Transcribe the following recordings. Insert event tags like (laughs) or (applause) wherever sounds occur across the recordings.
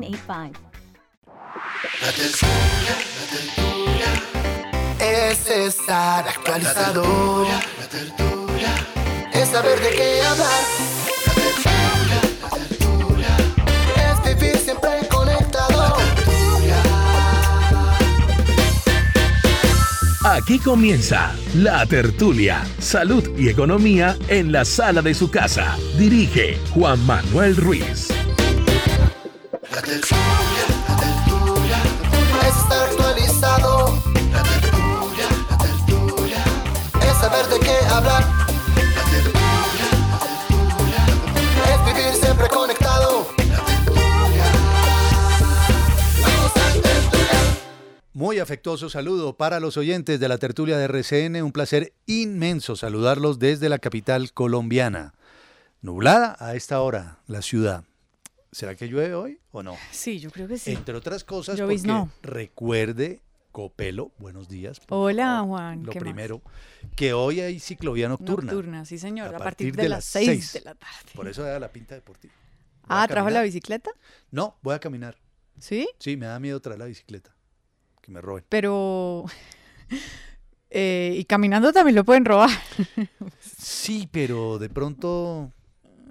906983. La tertulia, la tertulia. Es estar actualizado. La tertulia, es saber de qué hablar. La tertulia, la tertulia. Es vivir siempre conectado. Aquí comienza La Tertulia, Salud y Economía en la sala de su casa. Dirige Juan Manuel Ruiz. La tertulia, la tertulia. Es estar actualizado. La tertulia, la tertulia. Es saber de qué hablar. La tertulia, la tertulia. Es vivir siempre conectado. La tertulia. Vamos a tertulia. Muy afectuoso saludo para los oyentes de la tertulia de RCN. Un placer inmenso saludarlos desde la capital colombiana. Nublada a esta hora la ciudad. ¿Será que llueve hoy o no? Sí, yo creo que sí. Entre otras cosas, porque recuerde, Copelo, buenos días. Hola, favor. Juan, Lo ¿qué más? primero, que hoy hay ciclovía nocturna. Nocturna, sí, señor. A A, partir de de, las las 6 seis. de la tarde. Por eso da la pinta deportiva. (laughs) Voy Ah, ¿trajo la bicicleta? No, voy a caminar. Sí, Sí, me da miedo traer la bicicleta. Que me roben. pero... (laughs) eh, y caminando también lo pueden robar. (laughs) Sí, pero de pronto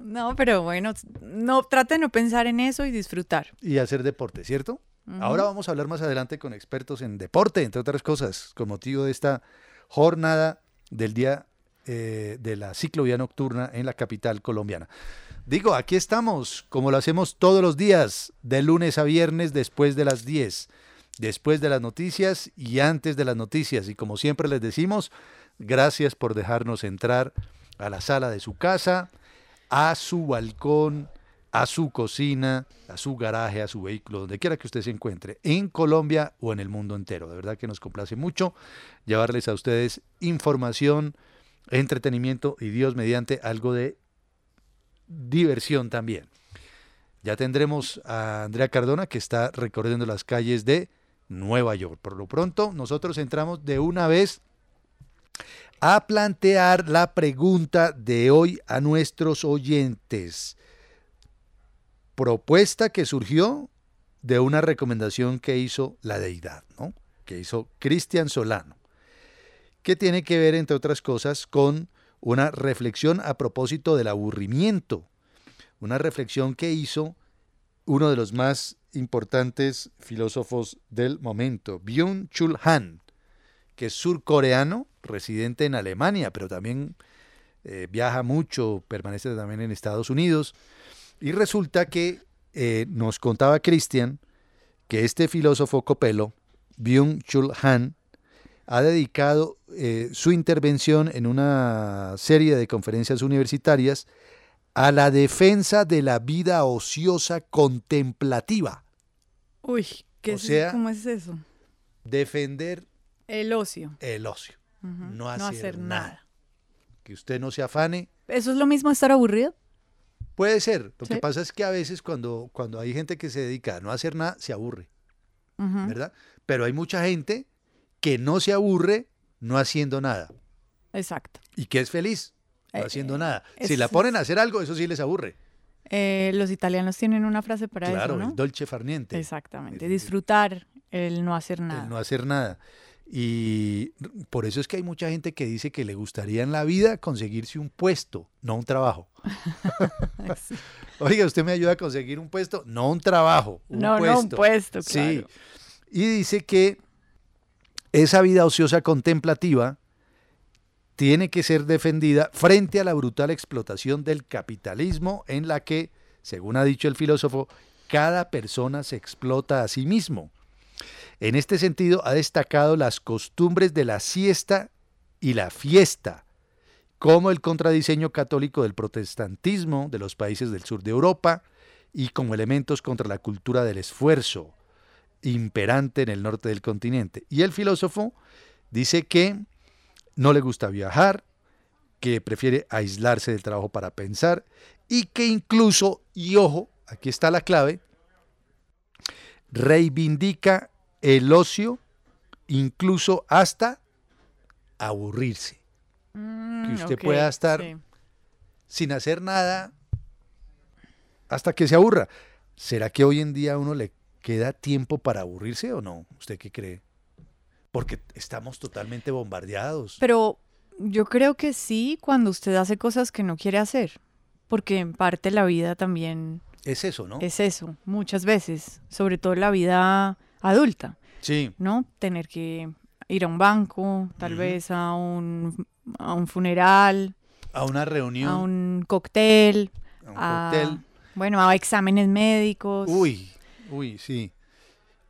No, pero bueno, no trate de no pensar en eso y disfrutar. y hacer deporte, ¿cierto? Ahora vamos a hablar más adelante con expertos en deporte, entre otras cosas, con motivo de esta jornada del día eh, de la ciclovía nocturna en la capital colombiana. Digo, aquí estamos, como lo hacemos todos los días, de lunes a viernes después de las 10, después de las noticias y antes de las noticias. Y como siempre les decimos, gracias por dejarnos entrar a la sala de su casa, a su balcón, a su cocina, a su garaje, a su vehículo, donde quiera que usted se encuentre, en Colombia o en el mundo entero. De verdad que nos complace mucho llevarles a ustedes información, entretenimiento y Dios mediante algo de diversión también. Ya tendremos a Andrea Cardona que está recorriendo las calles de Nueva York. Por lo pronto, nosotros entramos de una vez a plantear la pregunta de hoy a nuestros oyentes. Propuesta que surgió de una recomendación que hizo la deidad, ¿no? Que hizo Cristian Solano, que tiene que ver, entre otras cosas, con una reflexión a propósito del aburrimiento. Una reflexión que hizo uno de los más importantes filósofos del momento, Byung-Chul Han, que es surcoreano, residente en Alemania, pero también eh, viaja mucho, permanece también en Estados Unidos. Y resulta que eh, nos contaba Cristian que este filósofo copelo, Byung-Chul Han, ha dedicado eh, su intervención en una serie de conferencias universitarias a la defensa de la vida ociosa contemplativa. Uy, ¿qué O sea- ¿cómo es eso? Defender El ocio. el ocio, no hacer, nada. Que usted no se afane. ¿Eso es lo mismo estar aburrido? Puede ser. Lo que pasa es que a veces cuando, cuando hay gente que se dedica a no hacer nada, se aburre. ¿verdad? Pero hay mucha gente que no se aburre no haciendo nada Exacto. y que es feliz no Eh, haciendo nada. Si la ponen a hacer algo, eso sí les aburre. Eh, los italianos tienen una frase para claro, eso, ¿no? el dolce farniente. Exactamente. Disfrutar el no hacer nada. el no hacer nada. Y por eso es que hay mucha gente que dice que le gustaría en la vida conseguirse un puesto, no un trabajo. (laughs) Sí. Oiga, ¿usted me ayuda a conseguir un puesto? No un trabajo, un No, puesto. no un puesto, Sí. claro. Y dice que esa vida ociosa contemplativa tiene que ser defendida frente a la brutal explotación del capitalismo en la que, según ha dicho el filósofo, cada persona se explota a sí mismo. En este sentido, ha destacado las costumbres de la siesta y la fiesta, como el contradiseño católico del protestantismo de los países del sur de Europa y como elementos contra la cultura del esfuerzo imperante en el norte del continente. Y el filósofo dice que no le gusta viajar, que prefiere aislarse del trabajo para pensar y que incluso, y ojo, aquí está la clave, reivindica el ocio incluso hasta aburrirse. Mm, usted ok, pueda estar- sí. sin hacer nada hasta que se aburra. ¿Será que hoy en día a uno le queda tiempo para aburrirse o no? ¿Usted qué cree? Porque estamos totalmente bombardeados. Pero yo creo que sí cuando usted hace cosas que no quiere hacer, porque en parte la vida también es eso, ¿no? es eso, muchas veces, sobre todo la vida adulta, Sí, ¿no? Tener que ir a un banco, tal vez a un, a un funeral, a una reunión, a un cóctel, a un a, cóctel. bueno, a exámenes médicos. Uy, uy, sí.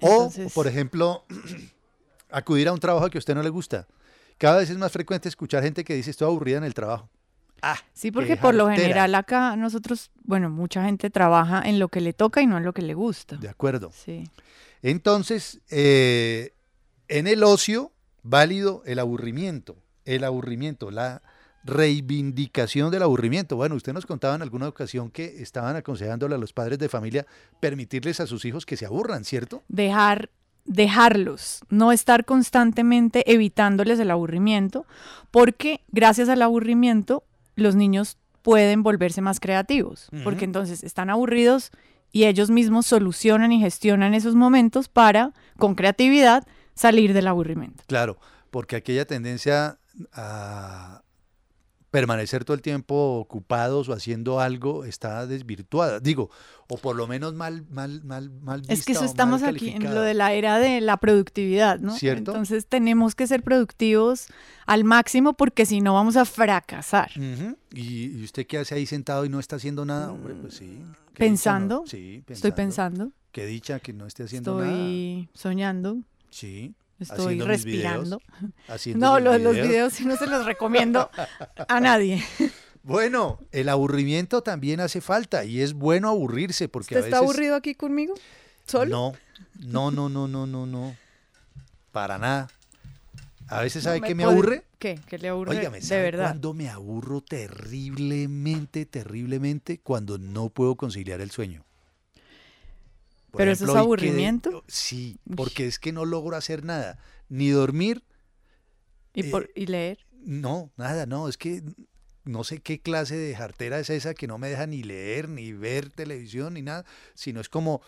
O, por ejemplo, (clears throat) acudir a un trabajo que a usted no le gusta. Cada vez es más frecuente escuchar gente que dice estoy aburrida en el trabajo. Ah, Sí, porque por lo general acá nosotros, bueno, mucha gente trabaja en lo que le toca y no en lo que le gusta. De acuerdo. Sí. Entonces, eh, en el ocio, válido el aburrimiento, el aburrimiento, la reivindicación del aburrimiento. Bueno, usted nos contaba en alguna ocasión que estaban aconsejándole a los padres de familia permitirles a sus hijos que se aburran, ¿cierto? Dejar, dejarlos, no estar constantemente evitándoles el aburrimiento, porque gracias al aburrimiento los niños pueden volverse más creativos, porque entonces están aburridos y ellos mismos solucionan y gestionan esos momentos para, con creatividad, salir del aburrimiento. Claro, porque aquella tendencia a permanecer todo el tiempo ocupados o haciendo algo está desvirtuada. Digo, o por lo menos mal, mal, mal, mal Es que eso estamos aquí en lo de la era de la productividad, ¿no? ¿Cierto? Entonces tenemos que ser productivos al máximo porque si no vamos a fracasar. ¿Y, y usted qué hace ahí sentado y no está haciendo nada? Hombre, pues sí. dicha, ¿no? ¿Pensando? Sí, Estoy pensando, Qué dicha que no esté haciendo nada. estoy soñando, Sí. Estoy videos, respirando. No, los, los videos. videos sí no se los recomiendo a nadie. (laughs) Bueno, el aburrimiento también hace falta y es bueno aburrirse porque ¿Usted a está veces... aburrido aquí conmigo? ¿Solo? No, no, no, no, no, no, no. Para nada. A veces, No ¿sabe qué me aburre? ¿Qué? ¿Qué le aburre? Óigame, de ¿sabe verdad. cuándo me aburro terriblemente, terriblemente? Cuando no puedo conciliar el sueño. Por ¿Pero eso es quedé- aburrimiento? Sí, porque es que no logro hacer nada. Ni dormir, ¿Y, por, eh, y leer? no, nada, no. Es que no sé qué clase de jartera es esa que no me deja ni leer, ni ver televisión, ni nada. Sino es como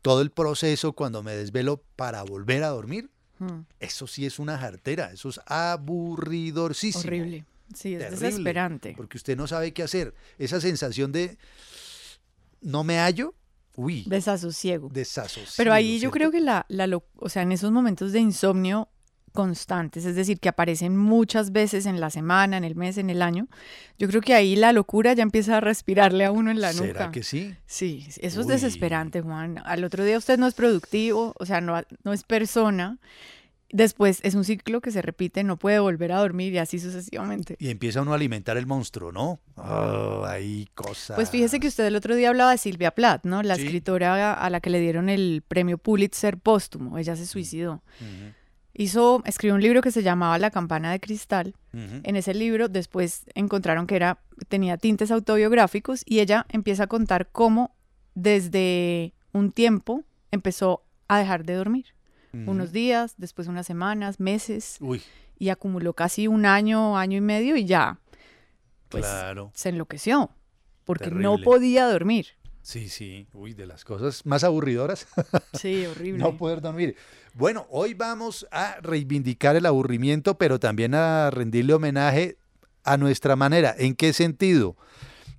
todo el proceso cuando me desvelo para volver a dormir. Mm, Eso sí es una jartera, eso es aburridorcísimo. horrible. Sí, es Terrible, desesperante. Porque usted no sabe qué hacer. Esa sensación de no me hallo, uy, Desasosiego. desasosiego. Pero ahí yo creo que la, la, o sea, en esos momentos de insomnio constantes, es decir, que aparecen muchas veces en la semana, en el mes, en el año, yo creo que ahí la locura ya empieza a respirarle a uno en la nuca. ¿Será que sí? Sí, eso es desesperante, Juan. Al otro día usted no es productivo, o sea, no, no es persona. Después es un ciclo que se repite, no puede volver a dormir y así sucesivamente. Y empieza uno a alimentar el monstruo, ¿no? Oh, hay cosas. Pues fíjese que usted el otro día hablaba de Silvia Plath, ¿no? La Sí. escritora a la que le dieron el premio Pulitzer póstumo. Ella se suicidó. Hizo, escribió un libro que se llamaba La campana de cristal. En ese libro después encontraron que era, tenía tintes autobiográficos y ella empieza a contar cómo desde un tiempo empezó a dejar de dormir. Unos días, después unas semanas, meses, Uy, y acumuló casi un año, año y medio y ya, pues claro. se enloqueció, porque no podía dormir. Sí, sí. Uy, de las cosas más aburridoras. Sí, (laughs) horrible. no poder dormir. Bueno, hoy vamos a reivindicar el aburrimiento, pero también a rendirle homenaje a nuestra manera. ¿En qué sentido?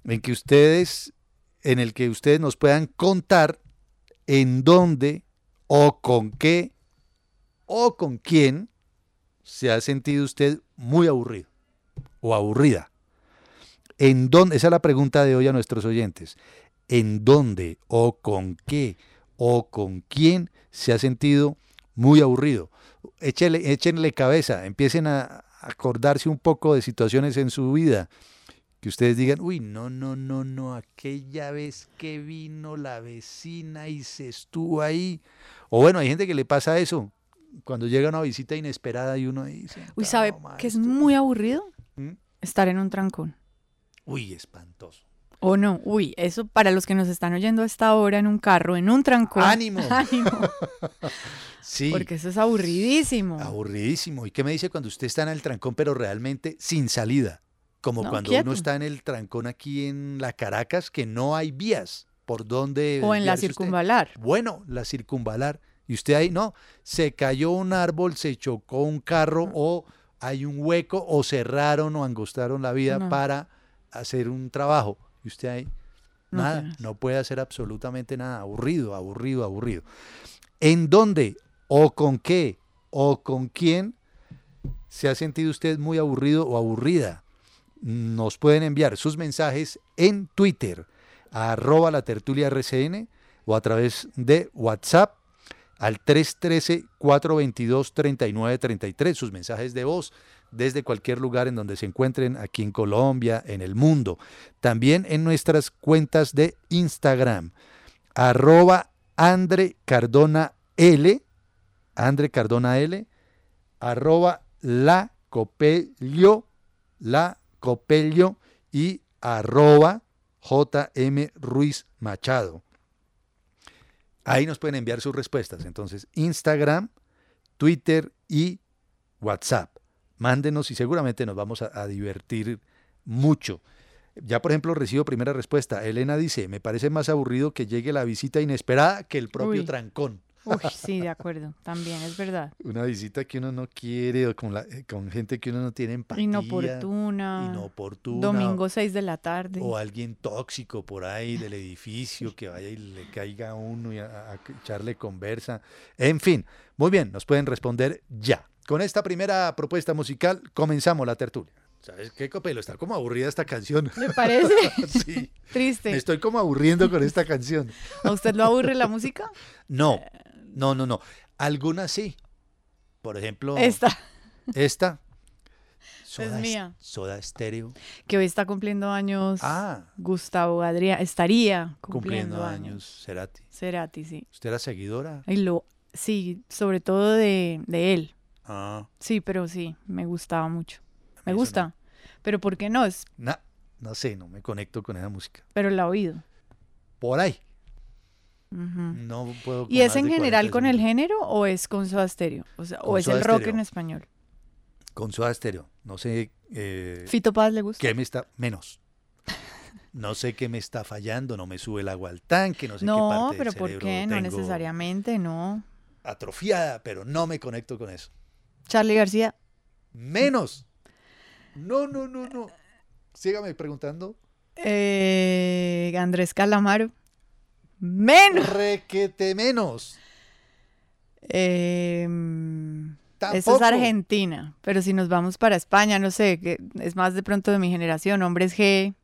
En que ustedes, en el que ustedes nos puedan contar en dónde o con qué o con quién se ha sentido usted muy aburrido o aburrida. ¿En dónde? Esa es la pregunta de hoy a nuestros oyentes. ¿En dónde o con qué o con quién se ha sentido muy aburrido? Échenle, échenle cabeza, empiecen a acordarse un poco de situaciones en su vida que ustedes digan, uy, no, no, no, no, aquella vez que vino la vecina y se estuvo ahí. O bueno, hay gente que le pasa eso, cuando llega una visita inesperada y uno dice, Uy, ¿sabe que es muy aburrido? ¿Mm? Estar en un trancón. Uy, espantoso. O no, uy, eso para los que nos están oyendo a esta hora en un carro, en un trancón. ¡Ánimo! (laughs) Ánimo. Sí. Porque eso es aburridísimo. Aburridísimo. ¿Y qué me dice cuando usted está en el trancón, pero realmente sin salida? Como No, cuando quieto. uno está en el trancón aquí en la Caracas, que no hay vías por donde. o en la usted. circunvalar. Bueno, la circunvalar. Y usted ahí, no, se cayó un árbol, se chocó un carro, o hay un hueco, o cerraron o angostaron la vida No. para hacer un trabajo. Y usted ahí, No nada, tienes. no puede hacer absolutamente nada. Aburrido, aburrido, aburrido. ¿En dónde, o con qué, o con quién se ha sentido usted muy aburrido o aburrida? Nos pueden enviar sus mensajes en Twitter, a arroba la tertulia RCN, o a través de WhatsApp al 313-422-3933, sus mensajes de voz desde cualquier lugar en donde se encuentren aquí en Colombia, en el mundo. También en nuestras cuentas de Instagram, arroba Andre Cardona L, Andre Cardona L, arroba la copello, la copello y arroba JM Ruiz Machado. Ahí nos pueden enviar sus respuestas. Entonces, Instagram, Twitter y WhatsApp. Mándenos y seguramente nos vamos a, a divertir mucho. Ya, por ejemplo, recibo primera respuesta. Elena dice, me parece más aburrido que llegue la visita inesperada que el propio Uy. trancón. Uy, sí, de acuerdo. También es verdad. Una visita que uno no quiere o con, la- eh, con gente que uno no tiene empatía. Inoportuna. Inoportuna. Domingo 6 de la tarde. O alguien tóxico por ahí del edificio que vaya y le caiga a uno y a, a- echarle conversa. En fin, muy bien, nos pueden responder ya. Con esta primera propuesta musical comenzamos la tertulia. ¿Sabes qué, Copelo? Está como aburrida esta canción. ¿Le parece? (laughs) sí, me Triste. estoy como aburriendo con esta canción. ¿A usted lo aburre la música? No, no, no, no. Algunas sí. Por ejemplo, Esta, esta. (laughs) Soda, Es mía. Soda Stereo. que hoy está cumpliendo años. Ah, Gustavo Adrián. Estaría cumpliendo, cumpliendo, años. años. Cerati. Cerati, sí. ¿Usted era seguidora? Y lo, sí, sobre todo de, de él. Ah, Sí, pero sí, me gustaba mucho. Me gusta. Pero ¿por qué no? Es, no, no sé, no me conecto con esa música. pero la he oído. Por ahí. No puedo. ¿Y es en general 40 con el género o es con Soda Stereo? O, sea, o es el rock en español. Con Soda Stereo. No sé eh, ¿Fito Paz le gusta? qué me está. Menos. No sé qué me está fallando, no me sube el agua al tanque, no sé qué parte del pero ¿por qué? No necesariamente, no. Atrofiada, pero no me conecto con eso. Charlie García, Menos. No, no, no, no. Sígame preguntando. eh, Andrés Calamaro, menos. Requete menos. Eh, mm, esa es. Argentina, pero si nos vamos para España, no sé, que es más de pronto de mi generación, hombres G,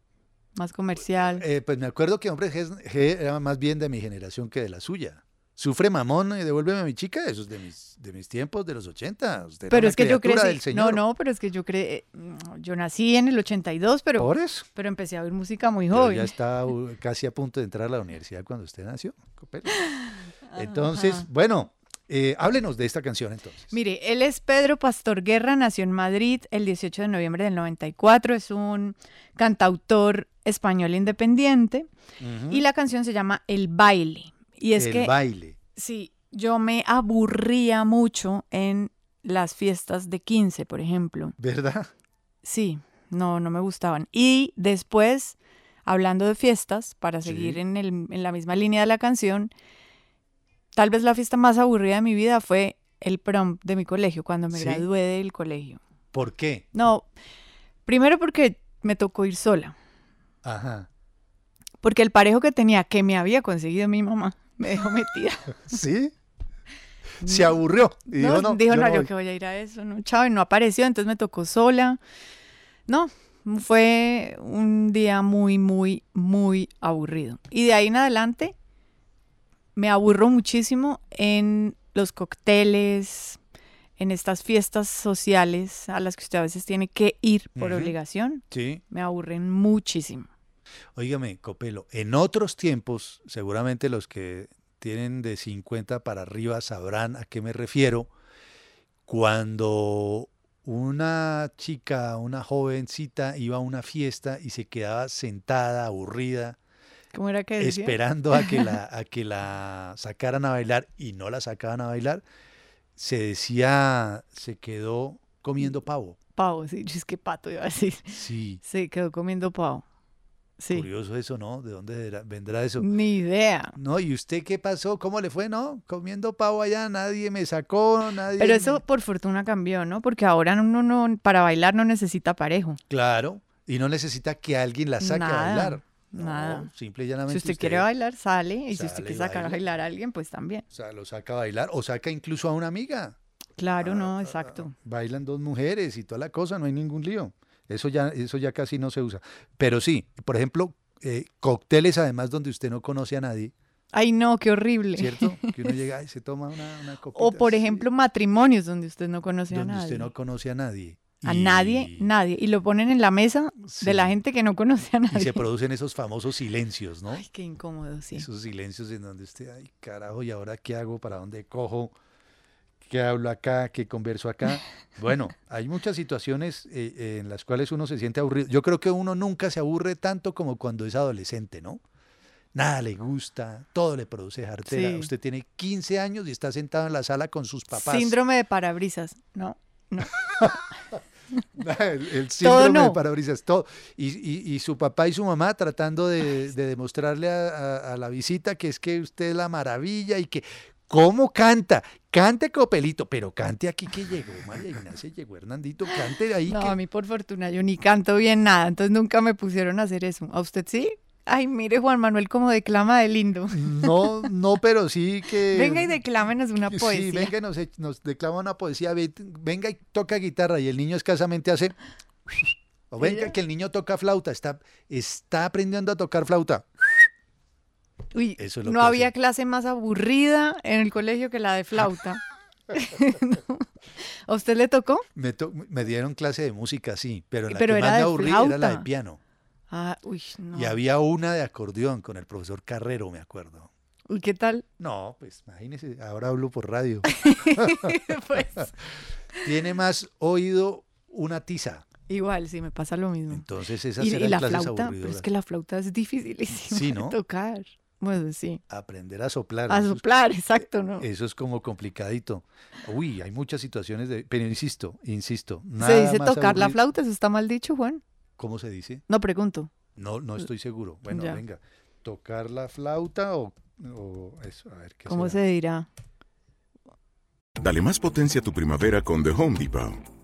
más comercial. Eh, pues me acuerdo que Hombre G, G era más bien de mi generación que de la suya. Sufre mamón y devuélveme a mi chica, eso es de mis, de mis tiempos, de los 80. Usted era pero es que yo crecí, no, no, pero es que yo cre eh, yo nací en el 82, pero, Por eso. pero empecé a oír música muy joven. ya estaba uh, (laughs) casi a punto de entrar a la universidad cuando usted nació. Entonces, Ajá. bueno, eh, háblenos de esta canción entonces. Mire, él es Pedro Pastor Guerra, nació en Madrid el 18 de noviembre del 94, es un cantautor español independiente y la canción se llama El baile. Y es El que baile. sí, yo me aburría mucho en las fiestas de 15, por ejemplo. ¿Verdad? Sí, no, no me gustaban. Y después hablando de fiestas, para seguir Sí. en, el- en la misma línea de la canción, tal vez la fiesta más aburrida de mi vida fue el prom de mi colegio, cuando me ¿Sí? gradué del colegio. ¿Por qué? No, primero porque me tocó ir sola, Ajá. porque el parejo que tenía, que me había conseguido mi mamá, me dejó metida. (laughs) ¿Sí? Se aburrió. Y no, dijo, no, dijo, yo no, no yo voy". que voy a ir a eso, no, chao, y no apareció, entonces me tocó sola. No, fue un día muy, muy, muy aburrido. Y de ahí en adelante me aburro muchísimo en los cócteles, en estas fiestas sociales a las que usted a veces tiene que ir por obligación. Sí. Me aburren muchísimo. Óigame, Copelo, en otros tiempos, seguramente los que tienen de 50 para arriba sabrán a qué me refiero, cuando una chica, una jovencita iba a una fiesta y se quedaba sentada, aburrida, ¿Cómo era que decía? esperando a que la, (laughs) a que la sacaran a bailar y no la sacaban a bailar, se decía, se quedó comiendo pavo. Pavo, sí, es que pato iba a decir. Sí, Se quedó comiendo pavo. Sí, curioso eso, ¿no? ¿De dónde vendrá eso? ni idea. No, ¿y usted qué pasó? ¿Cómo le fue? No, comiendo pavo allá, nadie me sacó, nadie. Pero me- eso por fortuna cambió, ¿no? Porque ahora uno no, para bailar no necesita parejo. Claro, y no necesita que alguien la saque Nada, a bailar. No, nada. simple y Si llanamente. usted quiere bailar, sale. Y si usted quiere sacar a baila. bailar a alguien, pues también. O sea, lo saca a bailar, o saca incluso a una amiga. Claro, Ah, no, exacto. Bailan dos mujeres y toda la cosa, no hay ningún lío. Eso ya, eso ya casi no se usa. Pero sí, por ejemplo, eh, cócteles además donde usted no conoce a nadie, Ay, no, qué horrible. ¿cierto? (laughs) Que uno llega y se toma una, una copita. O por ejemplo, matrimonios donde usted no conoce a donde nadie. usted no conoce a nadie. A Y- nadie, nadie. Y lo ponen en la mesa de la gente que no conoce a Y nadie. se producen esos famosos silencios, ¿no? Ay, qué incómodo, sí. Esos silencios en donde usted, ay, carajo, ¿y ahora qué hago? ¿Para dónde cojo? ¿Qué hablo acá? ¿Qué converso acá? Bueno, hay muchas situaciones eh, eh, en las cuales uno se siente aburrido. Yo creo que uno nunca se aburre tanto como cuando es adolescente, ¿no? Nada le gusta, todo le produce jartera. Sí. Usted tiene 15 años y está sentado en la sala con sus papás. Síndrome de parabrisas. No, no. (laughs) el, el síndrome de parabrisas, todo. Y, y- y su papá y su mamá tratando de, de demostrarle a, a- a la visita que es que usted es la maravilla y que, ¿cómo canta? Cante Copelito, pero cante aquí que llegó María Ignacia, llegó Hernandito, cante ahí No, que... a mí por fortuna yo ni canto bien nada, entonces nunca me pusieron a hacer eso. ¿A usted sí? Ay, mire Juan Manuel como declama de lindo. No, no, pero sí que... (laughs) Venga y declámenos una Sí, poesía. venga y nos, nos declama una poesía, ve- venga y toca guitarra y el niño escasamente hace... O venga que el niño toca flauta, está, está aprendiendo a tocar flauta. Uy, Eso es lo no que había hacen. clase más aburrida en el colegio que la de flauta. (laughs) (laughs) No. ¿A usted le tocó? Me, to- me dieron clase de música, sí, pero la Pero que era más me era la de piano. Ah, uy, no. Y había una de acordeón con el profesor Carrero, me acuerdo. Uy, ¿qué tal? No, pues imagínese, ahora hablo por radio. (laughs) pues Tiene más oído una tiza. igual, sí, me pasa lo mismo. Entonces esas Y, y la clases flauta, pero es que la flauta es dificilísima Sí, de tocar. Bueno, sí. Aprender a soplar. A eso es- soplar, exacto, ¿no? Eso es como complicadito. Uy, hay muchas situaciones de... Pero insisto, insisto. Se dice más tocar la flauta, ¿eso está mal dicho, Juan? ¿Cómo se dice? No pregunto. No, no estoy seguro. Bueno, Ya. venga. ¿Tocar la flauta o, o eso? A ver, ¿qué ¿Cómo será? se dirá? Dale más potencia a tu primavera con The Home Depot.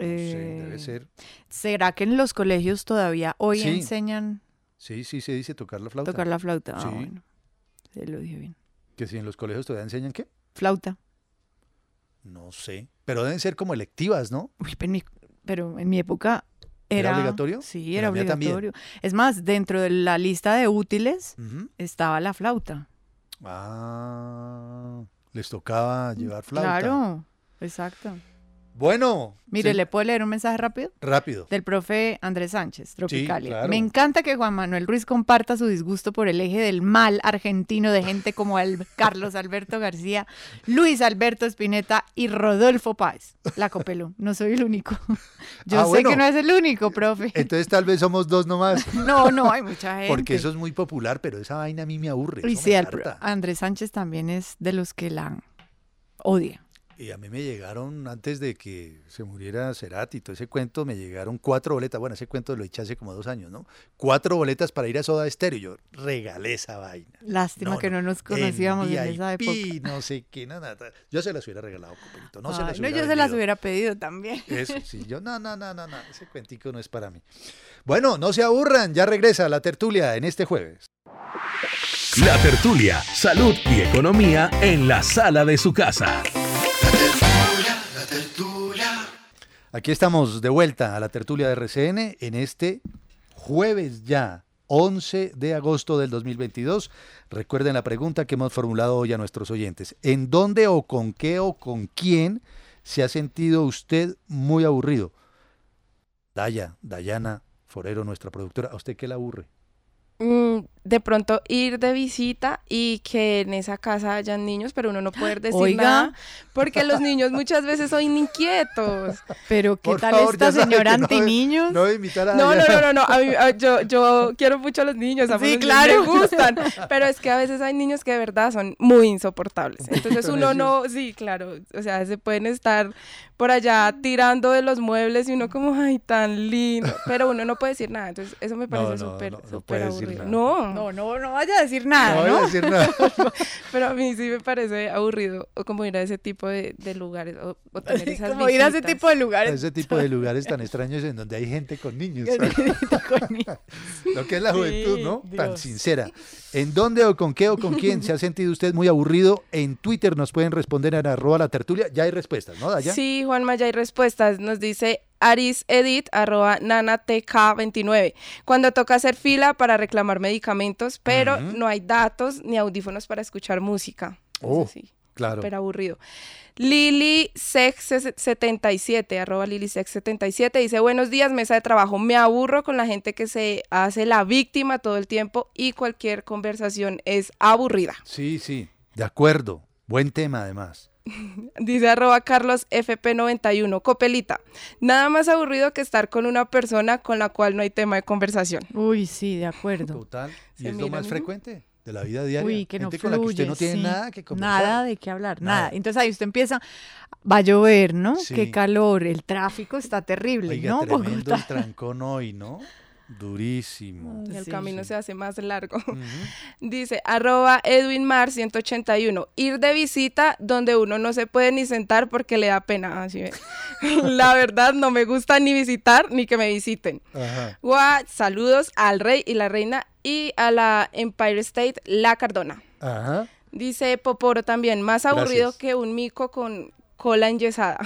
Sí, Eh, debe ser. ¿Será que en los colegios todavía hoy Sí. enseñan Sí, sí, se dice tocar la flauta. tocar la flauta? Ah, Sí. bueno. Se lo dije bien. Que si en los colegios todavía enseñan qué? Flauta. No sé. Pero deben ser como electivas, ¿no? Uy, pero en mi, pero en mi época ¿Era era... obligatorio? Sí, era también. obligatorio. Es más, dentro de la lista de útiles estaba la flauta. Ah, les tocaba llevar flauta. Claro, exacto. Bueno. Mire, sí, ¿le puedo leer un mensaje rápido? Rápido. Del profe Andrés Sánchez, Tropicalia. claro. Me encanta que Juan Manuel Ruiz comparta su disgusto por el eje del mal argentino de gente como Al- Carlos Alberto García, Luis Alberto Spinetta y Rodolfo Páez. La copeló, no soy el único. (laughs) Yo Ah, sé bueno. que no es el único, profe. Entonces tal vez somos dos nomás. (laughs) No, no, hay mucha gente. Porque eso es muy popular, pero esa vaina a mí me aburre. Y sí. Andrés Sánchez también es de los que la odia. Y a mí me llegaron, antes de que se muriera Cerati y todo ese cuento, me llegaron cuatro boletas. Bueno, ese cuento lo eché hace como dos años, ¿no? Cuatro boletas para ir a Soda Stereo. Y yo regalé esa vaina. Lástima que no nos conocíamos en, esa época. no sé qué, nada, nada. Yo se las hubiera regalado, Copelito. No se las no, hubiera yo se las hubiera pedido también. Eso sí, yo no, no, no, no, no, ese cuentico no es para mí. Bueno, no se aburran, ya regresa la tertulia en este jueves. La tertulia, salud y economía en la sala de su casa. Aquí estamos de vuelta a la tertulia de RCN en este jueves ya, 11 de agosto del 2022. Recuerden la pregunta que hemos formulado hoy a nuestros oyentes. ¿En dónde o con qué o con quién se ha sentido usted muy aburrido? Daya, Dayana, Forero, nuestra productora, ¿a usted qué le aburre? Mm, de pronto ir de visita y que en esa casa hayan niños, pero uno no poder decir Oiga. nada, porque los niños muchas veces son inquietos. Pero ¿qué Por tal favor, esta señora que no anti-niños? No No, no, no, no, no. A mí, a- yo, yo quiero mucho a los niños, a Sí, claro. me gustan, pero es que a veces hay niños que de verdad son muy insoportables. Entonces uno no, sí, claro, o sea, se pueden estar por allá tirando de los muebles y uno como, ay, tan lindo, pero uno no puede decir nada, entonces eso me parece no, súper, no, súper aburrido. nada. No, No, no, no vaya a decir No nada, voy ¿no? a decir nada. (laughs) pero a mí sí me parece aburrido o como ir a ese tipo de, de lugares o, o tener (laughs) esas Como ir a ese visitas. tipo de A lugares. ese tipo de lugares tan extraños en donde hay gente con niños. (laughs) Lo que es la juventud, Sí, ¿no? Tan sincera. ¿En dónde o con qué o con quién se ha sentido usted muy aburrido? En Twitter nos pueden responder en arroba la tertulia. Ya hay respuestas, ¿no, Daya? Sí, Juanma, ya hay respuestas. Nos dice Aris Edit, arroba nanatk29. Cuando toca hacer fila para reclamar medicamentos, pero no hay datos ni audífonos para escuchar música. Oh, sí, Claro. súper aburrido. Lili Sex 77, arroba Lili Sex 77, dice, buenos días, mesa de trabajo. Me aburro con la gente que se hace la víctima todo el tiempo y cualquier conversación es aburrida. Sí, sí, de acuerdo. Buen tema, además. (laughs) Dice arroba Carlos FP91, Copelita. Nada más aburrido que estar con una persona con la cual no hay tema de conversación. Uy, sí, de acuerdo. Total. Y es lo más frecuente de la vida diaria. Uy, que no gente con la que usted no fluye, tiene sí. nada que conversar. Nada de qué hablar, nada. Nada. Entonces ahí usted empieza, va a llover, ¿no? Sí. Qué calor, el tráfico está terrible, Oiga, ¿no? (laughs) tremendo el trancón hoy, ¿no? Durísimo. Y el Sí, camino sí. se hace más largo. (laughs) Dice arroba Edwin Mar 181, ir de visita donde uno no se puede ni sentar porque le da pena. Así ve. (laughs) La verdad no me gusta ni visitar ni que me visiten. Ajá. Saludos al rey y la reina y a la Empire State La Cardona. Ajá. Dice Poporo también, más aburrido Gracias. que un mico con cola enyesada.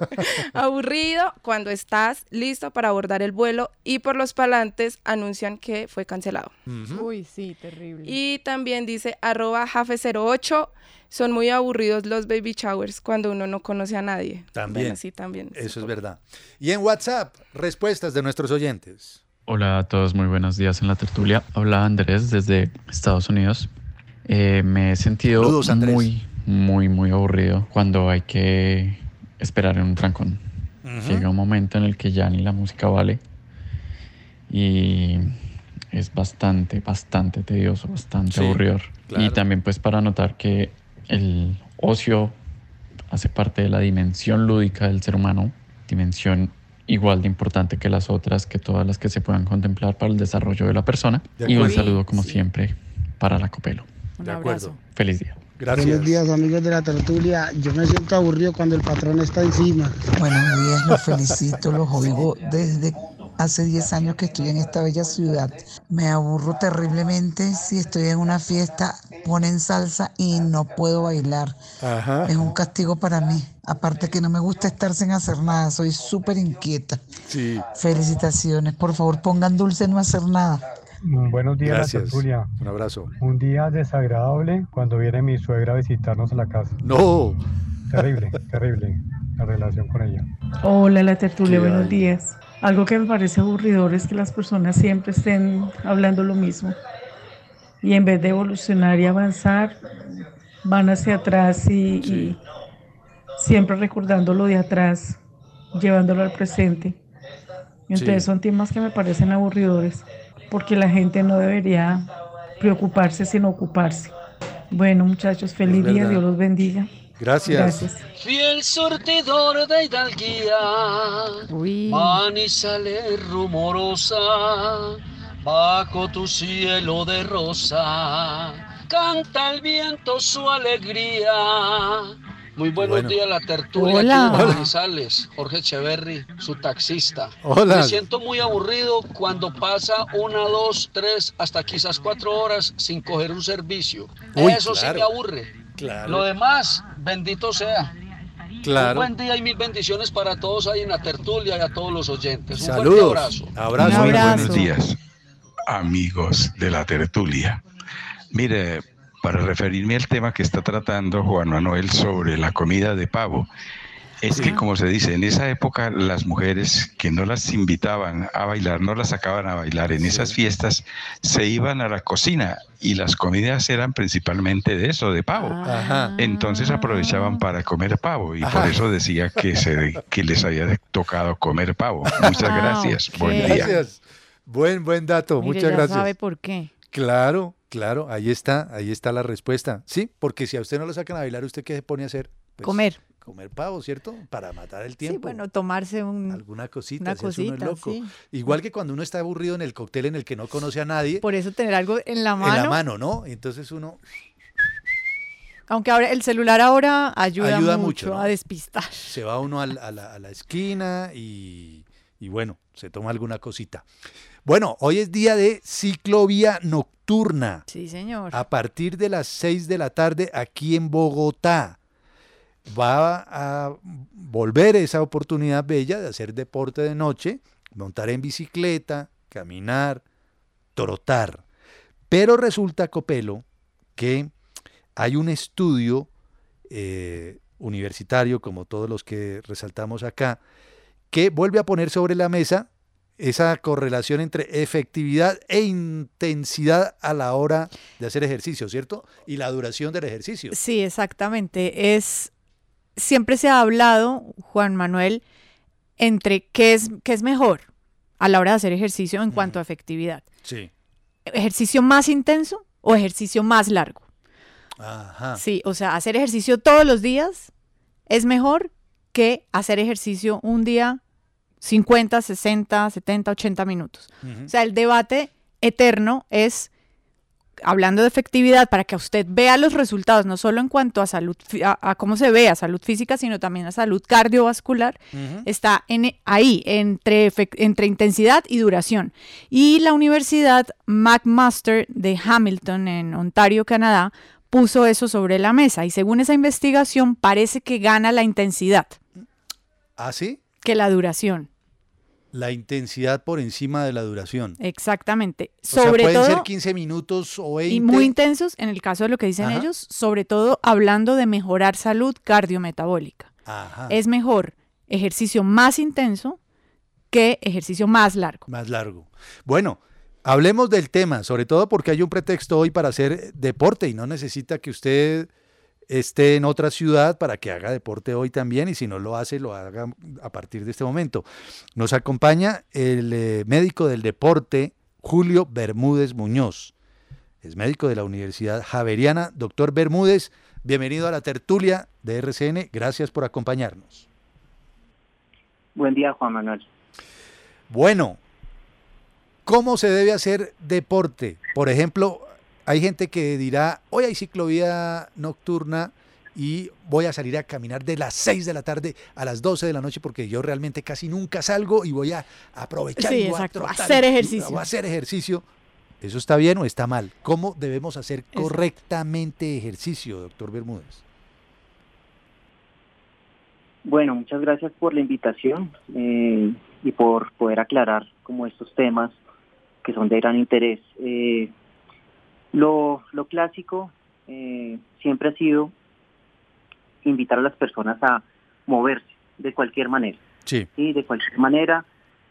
(laughs) aburrido cuando estás listo para abordar el vuelo y por los palantes anuncian que fue cancelado. Uy, sí, terrible. Y también dice arroba jafe08, son muy aburridos los baby showers cuando uno no conoce a nadie. También. Bueno, sí, también. Eso es verdad. Y en WhatsApp, respuestas de nuestros oyentes. Hola a todos, muy buenos días en la tertulia. Habla Andrés desde Estados Unidos. Eh, me he sentido Saludos, muy, muy, muy aburrido cuando hay que esperar en un trancón. Ujú. Llega un momento en el que ya ni la música vale y es bastante, bastante tedioso, bastante Sí, aburridor. claro. Y también pues para notar que el ocio hace parte de la dimensión lúdica del ser humano, dimensión igual de importante que las otras, que todas las que se puedan contemplar para el desarrollo de la persona. De Y un saludo como Sí. siempre para la Copelo. Un de abrazo. acuerdo. Feliz día. Gracias. Buenos días amigos de la tertulia. Yo me siento aburrido cuando el patrón está encima. Buenos días, los felicito, los oigo desde hace 10 años que estoy en esta bella ciudad. Me aburro terriblemente si estoy en una fiesta, ponen salsa y no puedo bailar. Ajá. Es un castigo para mí. Aparte que no me gusta estar sin hacer nada, soy súper inquieta. Sí. Felicitaciones, por favor pongan dulce no hacer nada. Mm, Buenos días, la Gracias. tertulia. Un abrazo. Un día desagradable cuando viene mi suegra a visitarnos a la casa. No. Terrible, (laughs) terrible. la relación con ella. Hola, la tertulia, ¿Qué buenos hay? días. Algo que me parece aburridor es que las personas siempre estén hablando lo mismo. Y en vez de evolucionar y avanzar, van hacia atrás y, y siempre recordando lo de atrás, llevándolo al presente. Entonces Sí. son temas que me parecen aburridores, porque la gente no debería preocuparse sino ocuparse. Bueno, muchachos, feliz día. Dios los bendiga. Gracias. Gracias. Fiel surtidor de hidalguía, Manizales rumorosa, bajo tu cielo de rosa, canta el viento su alegría. Muy buenos Bueno. días, la tertulia Hola. aquí. Manizales, Jorge Echeverry, su taxista. Hola. Me siento muy aburrido cuando pasa una, dos, tres, hasta quizás cuatro horas sin coger un servicio. Uy, Eso sí me aburre. Claro. Lo demás, bendito sea. Claro. Un buen día y mil bendiciones para todos ahí en la tertulia y a todos los oyentes. Un Saludos. fuerte abrazo. Abrazo. Muy buenos días, amigos de la tertulia. Mire, para referirme al tema que está tratando Juan Manuel sobre la comida de pavo, es que como se dice, en esa época las mujeres que no las invitaban a bailar, no las sacaban a bailar en esas fiestas, se iban a la cocina y las comidas eran principalmente de eso, de pavo. Ajá. Entonces aprovechaban para comer pavo y Ajá. por eso decía que, se, que les había tocado comer pavo. Muchas Ah, gracias. Buen día. Gracias. Buen, buen dato. Mire, Muchas ya gracias. sabe por qué. Claro, claro, ahí está, ahí está la respuesta. Sí, porque si a usted no lo sacan a bailar, ¿usted qué se pone a hacer? Pues, Comer. Comer pavo, ¿cierto? Para matar el Sí, tiempo. bueno, tomarse un... Alguna cosita, una uno cosita, loco. sí. Igual que cuando uno está aburrido en el cóctel en el que no conoce a nadie, Por eso tener algo en la mano. en la mano, ¿no? Entonces uno Aunque ahora el celular ahora ayuda, Ayuda mucho, mucho, ¿no? a despistar. se va uno al- a, la, a la esquina y, y bueno, se toma alguna cosita. Bueno, hoy es día de ciclovía nocturna. Sí, señor. a partir de las 6 de la tarde aquí en Bogotá. Va a volver esa oportunidad bella de hacer deporte de noche, montar en bicicleta, caminar, trotar. Pero resulta, Copelo, que hay un estudio eh, universitario, como todos los que resaltamos acá, que vuelve a poner sobre la mesa esa correlación entre efectividad e intensidad a la hora de hacer ejercicio, ¿cierto? Y la duración del ejercicio. Sí, exactamente. Es siempre se ha hablado, Juan Manuel, entre qué es qué es mejor a la hora de hacer ejercicio en cuanto a efectividad. Sí. ¿Ejercicio más intenso o ejercicio más largo? Ajá. Sí, o sea, hacer ejercicio todos los días es mejor que hacer ejercicio un día 50, 60, 70, 80 minutos. O sea, el debate eterno es, hablando de efectividad, para que usted vea los resultados, no solo en cuanto a salud, a, a cómo se ve, a salud física, sino también a salud cardiovascular, está en, ahí, entre, entre intensidad y duración. Y la Universidad McMaster de Hamilton, en Ontario, Canadá, puso eso sobre la mesa. Y según esa investigación, parece que gana la intensidad ¿Ah, sí? Que la duración. La intensidad por encima de la duración. Exactamente. o sea, Sobre pueden todo, ser 15 minutos o 20. y muy intensos en el caso de lo que dicen Ajá. ellos, sobre todo hablando de mejorar salud cardiometabólica. Ajá. Es mejor ejercicio más intenso que ejercicio más largo. Más largo. Bueno, hablemos del tema, sobre todo porque hay un pretexto hoy para hacer deporte y no necesita que usted esté en otra ciudad para que haga deporte hoy también y si no lo hace, lo haga a partir de este momento. Nos acompaña el eh, médico del deporte, Julio Bermúdez Muñoz. Es médico de la Universidad Javeriana. Doctor Bermúdez, bienvenido a la tertulia de RCN. Gracias por acompañarnos. Buen día, Juan Manuel. Bueno, ¿cómo se debe hacer deporte? Por ejemplo, hay gente que dirá, hoy hay ciclovía nocturna y voy a salir a caminar de las 6 de la tarde a las 12 de la noche porque yo realmente casi nunca salgo y voy a aprovechar Sí, y voy a trotar hacer ejercicio. voy a hacer ejercicio. ¿Eso está bien o está mal? ¿Cómo debemos hacer correctamente ejercicio, doctor Bermúdez? Bueno, muchas gracias por la invitación eh, y por poder aclarar como estos temas que son de gran interés. Eh, lo, lo clásico eh, siempre ha sido invitar a las personas a moverse, de cualquier manera. Sí. Sí, de cualquier manera.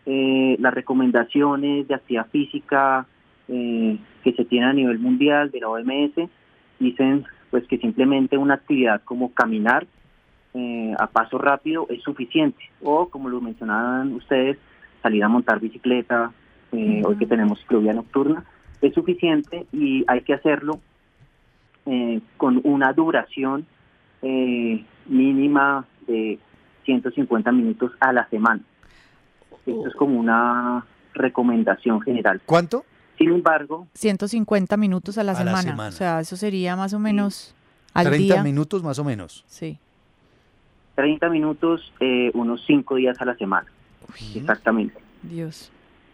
Eh, las recomendaciones de actividad física eh, que se tienen a nivel mundial de la OMS dicen pues que simplemente una actividad como caminar eh, a paso rápido es suficiente o como lo mencionaban ustedes salir a montar bicicleta eh, hoy que tenemos ciclovía nocturna es suficiente y hay que hacerlo eh, con una duración eh, mínima de 150 minutos a la semana. Esto es como una recomendación general. ¿Cuánto? Sin embargo, 150 minutos a la, A la semana. semana. O sea, eso sería más o menos al 30 día. minutos más o menos. Sí. 30 minutos eh, unos 5 días a la semana. Exactamente. Dios.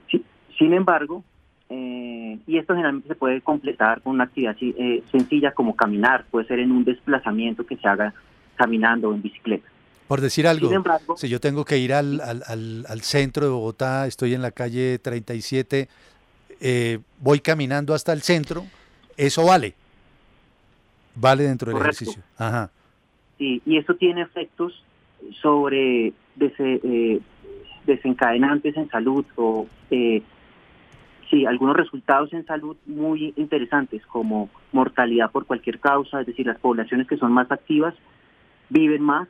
Sí, Sin embargo, eh, y esto generalmente se puede completar con una actividad eh, sencilla como caminar, puede ser en un desplazamiento que se haga caminando o en bicicleta. Por decir algo, embargo- si yo tengo que ir al, al- al- al centro de Bogotá, estoy en la calle 37, eh, voy caminando hasta el centro, eso vale. Vale dentro del Correcto. ejercicio. Ajá. Sí, y eso tiene efectos sobre dese- eh, desencadenantes en salud o eh, sí, algunos resultados en salud muy interesantes como mortalidad por cualquier causa, es decir, las poblaciones que son más activas viven más,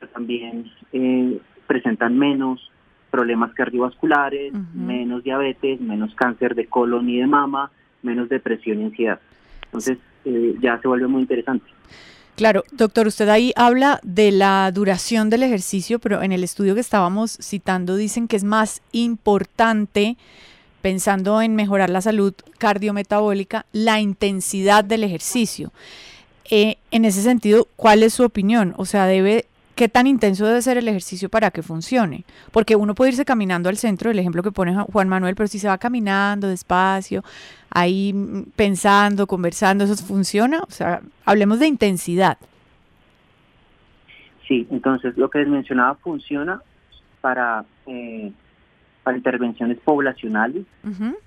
pero también eh, presentan menos problemas cardiovasculares, menos diabetes, menos cáncer de colon y de mama, menos depresión y ansiedad. Entonces eh, ya se vuelve muy interesante. Claro, doctor, usted ahí habla de la duración del ejercicio, pero en el estudio que estábamos citando dicen que es más importante, pensando en mejorar la salud cardiometabólica, la intensidad del ejercicio. Eh, en ese sentido, ¿cuál es su opinión? O sea, debe, ¿qué tan intenso debe ser el ejercicio para que funcione? Porque uno puede irse caminando al centro, el ejemplo que pone Ju- Juan Manuel, pero si se va caminando despacio, ahí mm, pensando, conversando, ¿eso funciona? O sea, hablemos de intensidad. Sí, entonces lo que les mencionaba funciona para, eh, para intervenciones poblacionales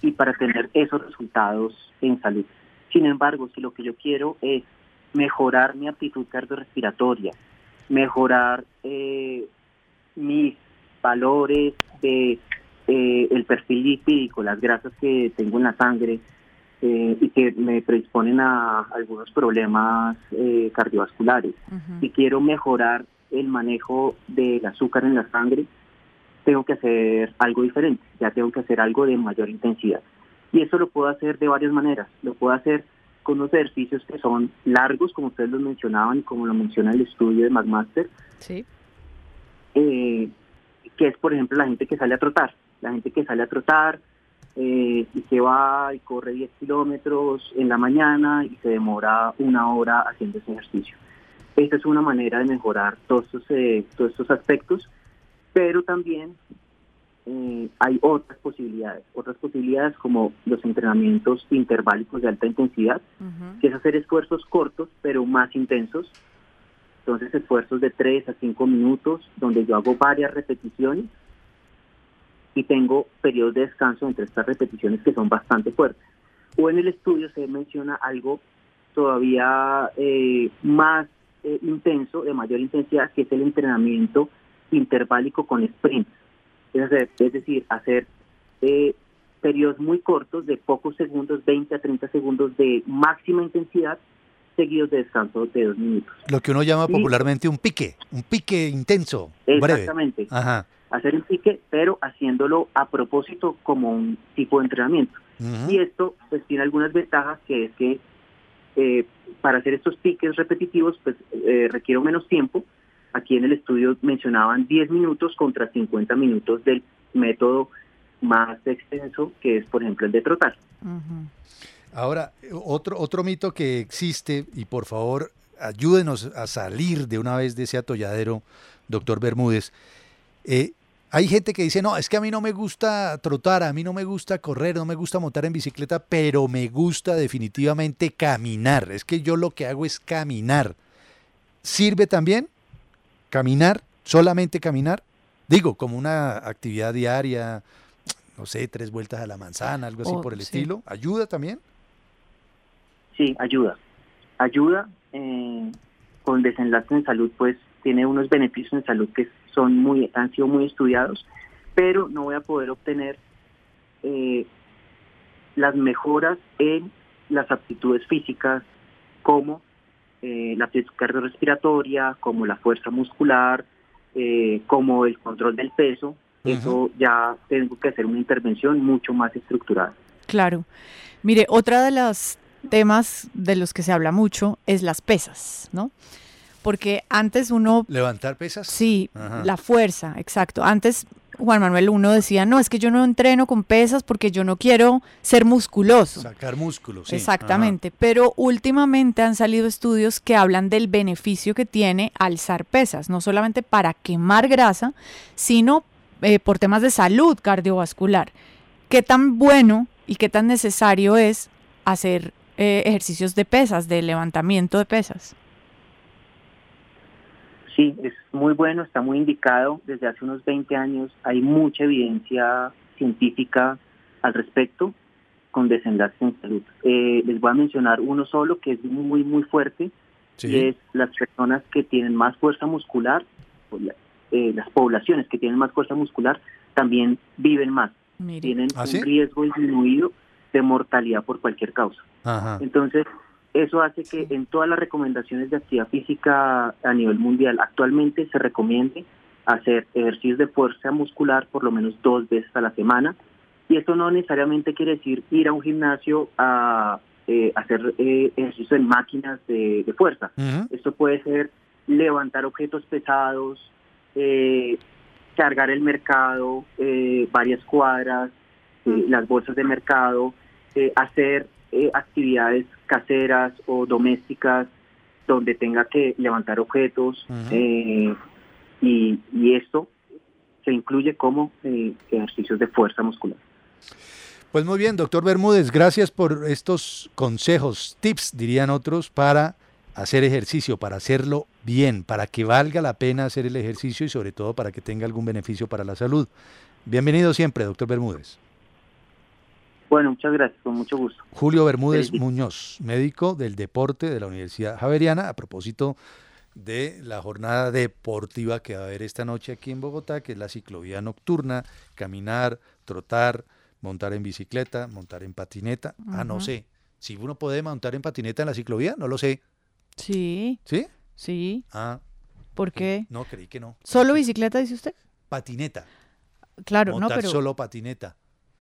y para tener esos resultados en salud. Sin embargo, si lo que yo quiero es mejorar mi aptitud cardiorrespiratoria, mejorar eh, mis valores de eh, el perfil lipídico, las grasas que tengo en la sangre eh, y que me predisponen a algunos problemas cardiovasculares. Y quiero mejorar el manejo del azúcar en la sangre, tengo que hacer algo diferente, ya tengo que hacer algo de mayor intensidad. Y eso lo puedo hacer de varias maneras. Lo puedo hacer con unos ejercicios que son largos, como ustedes los mencionaban y como lo menciona el estudio de McMaster, Sí. eh, que es, por ejemplo, la gente que sale a trotar. La gente que sale a trotar eh, y que va y corre 10 kilómetros en la mañana y se demora una hora haciendo ese ejercicio. Esta es una manera de mejorar todos estos, eh, todos estos aspectos, pero también eh, hay otras posibilidades, otras posibilidades como los entrenamientos interválicos de alta intensidad, que es hacer esfuerzos cortos pero más intensos. Entonces esfuerzos de 3 a 5 minutos donde yo hago varias repeticiones y tengo periodos de descanso entre estas repeticiones que son bastante fuertes. O en el estudio se menciona algo todavía eh, más eh, intenso, de mayor intensidad, que es el entrenamiento interválico con sprint. Es, hacer- es decir, hacer eh, periodos muy cortos de pocos segundos, 20 a 30 segundos de máxima intensidad, seguidos de descanso de dos minutos. Lo que uno llama Y- popularmente un pique, un pique intenso, breve. Exactamente. Ajá. Hacer un pique, pero haciéndolo a propósito como un tipo de entrenamiento. Y esto pues tiene algunas ventajas, que es que eh, para hacer estos piques repetitivos pues eh, requiero menos tiempo. Aquí en el estudio mencionaban 10 minutos contra 50 minutos del método más extenso, que es por ejemplo el de trotar. Ahora, otro, otro mito que existe, y por favor ayúdenos a salir de una vez de ese atolladero, doctor Bermúdez. Eh, hay gente que dice, no, es que a mí no me gusta trotar, a mí no me gusta correr, no me gusta montar en bicicleta, pero me gusta definitivamente caminar. Es que yo lo que hago es caminar. ¿Sirve también caminar, solamente caminar? Digo, como una actividad diaria, no sé, tres vueltas a la manzana, algo así Oh, por el sí. estilo. ¿Ayuda también? Sí, ayuda. Ayuda eh, con desenlace en salud, pues tiene unos beneficios en salud que son muy, han sido muy estudiados, pero no voy a poder obtener eh, las mejoras en las aptitudes físicas como eh, la aptitud cardiorrespiratoria, como la fuerza muscular, eh, como el control del peso. Eso ya tengo que hacer una intervención mucho más estructurada. Claro. Mire, otra de los temas de los que se habla mucho es las pesas, ¿no? Porque antes uno... ¿Levantar pesas? Sí, Ajá. la fuerza, exacto. Antes Juan Manuel uno decía, no, es que yo no entreno con pesas porque yo no quiero ser musculoso. Sacar músculo, sí. Exactamente, pero últimamente han salido estudios que hablan del beneficio que tiene alzar pesas, no solamente para quemar grasa, sino eh, por temas de salud cardiovascular. ¿Qué tan bueno y qué tan necesario es hacer eh, ejercicios de pesas, de levantamiento de pesas? Sí, es muy bueno, está muy indicado. Desde hace unos 20 años hay mucha evidencia científica al respecto con desenlace en salud. Eh, les voy a mencionar uno solo que es muy, muy fuerte, y es las personas que tienen más fuerza muscular, o la- eh, las poblaciones que tienen más fuerza muscular, también viven más. Tienen ¿Ah, un sí? riesgo disminuido de mortalidad por cualquier causa. Ajá. Entonces, eso hace que en todas las recomendaciones de actividad física a nivel mundial actualmente se recomiende hacer ejercicios de fuerza muscular por lo menos dos veces a la semana. Y esto no necesariamente quiere decir ir a un gimnasio a eh, hacer eh, ejercicio en máquinas de, de fuerza. Esto puede ser levantar objetos pesados, eh, cargar el mercado, varias cuadras, las bolsas de mercado, hacer eh, actividades caseras o domésticas donde tenga que levantar objetos eh, y, y esto se incluye como eh, ejercicios de fuerza muscular. Pues muy bien, doctor Bermúdez, gracias por estos consejos, tips, dirían otros, para hacer ejercicio, para hacerlo bien, para que valga la pena hacer el ejercicio y sobre todo para que tenga algún beneficio para la salud. Bienvenido siempre, doctor Bermúdez. Bueno, muchas gracias, con mucho gusto. Julio Bermúdez Feliz. Muñoz, médico del deporte de la Universidad Javeriana, a propósito de la jornada deportiva que va a haber esta noche aquí en Bogotá, que es la ciclovía nocturna, caminar, trotar, montar en bicicleta, montar en patineta. Ah, no sé. Si uno puede montar en patineta en la ciclovía, no lo sé. Sí. ¿Sí? Sí. Ah, ¿Por qué? no, creí que no. ¿Solo bicicleta, dice usted? Patineta. Claro, no, montar pero... solo patineta.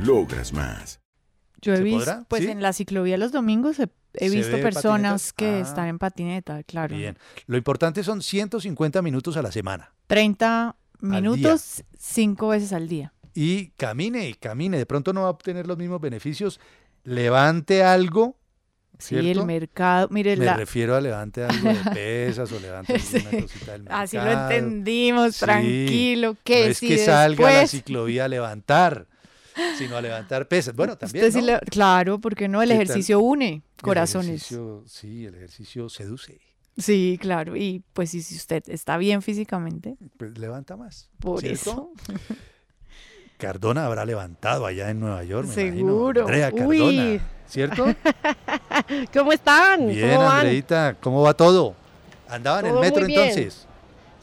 Logras más. Yo he ¿Se visto, podrá? pues ¿Sí? en la ciclovía los domingos he, he ¿Se visto personas patinetas? que Ah. están en patineta, claro. Bien. Lo importante son 150 minutos a la semana. 30 día. minutos, cinco veces al día. y camine y camine. De pronto no va a obtener los mismos beneficios. Levante algo. Sí, ¿cierto? el mercado, mire, Me la- refiero a levante algo de (laughs) pesas o levante alguna cosita del así lo mercado. entendimos, Sí. tranquilo, que no es que salga a la ciclovía a levantar, sino a levantar pesas. Bueno, también. Usted sí ¿no? le- claro, porque no, el ejercicio une El corazones. ejercicio- sí, el ejercicio seduce. Sí, claro, y pues si, usted está bien físicamente, Pues levanta más. por ¿cierto? eso. (laughs) Cardona habrá levantado allá en Nueva York. me imagino. Seguro. Andrea Cardona, Uy. ¿cierto? (laughs) ¿Cómo están? Bien, ¿Cómo? Andreita, ¿cómo va todo? ¿Andaba en el metro entonces?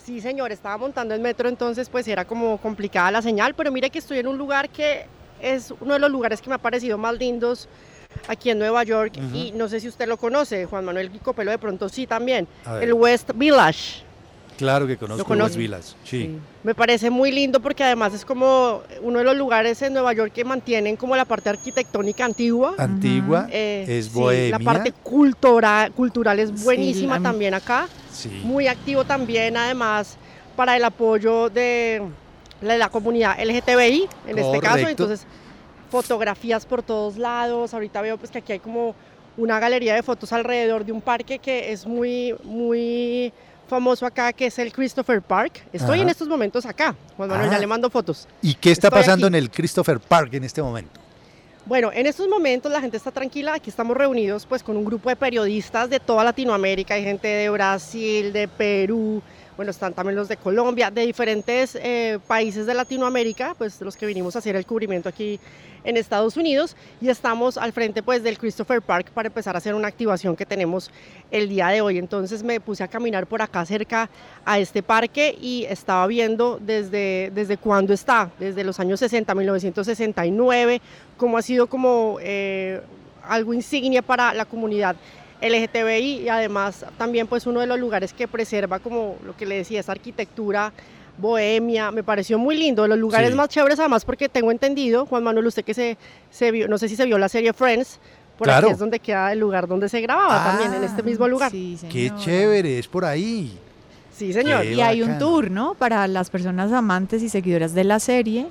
Sí, señor, estaba montando el metro, entonces pues era como complicada la señal, pero mire que estoy en un lugar que es uno de los lugares que me ha parecido más lindos aquí en Nueva York y no sé si usted lo conoce, Juan Manuel Copelo de pronto sí también, el West Village. Claro que conozco? West Villas. Sí. Me parece muy lindo porque además es como uno de los lugares en Nueva York que mantienen como la parte arquitectónica antigua. Antigua, Eh, es sí, bohemia. La parte cultura, cultural es buenísima también acá. Sí. Muy activo también además para el apoyo de la, la comunidad LGTBI en este caso. Entonces, fotografías por todos lados. Ahorita veo pues que aquí hay como una galería de fotos alrededor de un parque que es muy, muy famoso acá que es el Christopher Park. Estoy Ajá. en estos momentos acá. Juan Manuel, Ah. ya le mando fotos. ¿Y qué está Estoy pasando aquí. en el Christopher Park en este momento? Bueno, en estos momentos la gente está tranquila. Aquí estamos reunidos pues con un grupo de periodistas de toda Latinoamérica. Hay gente de Brasil, de Perú, bueno, están también los de Colombia, de diferentes eh, países de Latinoamérica, pues los que vinimos a hacer el cubrimiento aquí en Estados Unidos y estamos al frente pues del Christopher Park para empezar a hacer una activación que tenemos el día de hoy. Entonces me puse a caminar por acá cerca a este parque y estaba viendo desde, desde cuándo está, desde los años 60, 1969, cómo ha sido como eh, algo insignia para la comunidad LGTBI y además también pues uno de los lugares que preserva como lo que le decía, esa arquitectura bohemia, me pareció muy lindo, los lugares Sí. más chéveres además porque tengo entendido, Juan Manuel, usted que se, se vio, no sé si se vio la serie Friends, por Claro. aquí es donde queda el lugar donde se grababa también, en este mismo lugar. Qué chévere, es por ahí. Sí, señor. Qué Y hay un tour, ¿no? Para las personas amantes y seguidoras de la serie.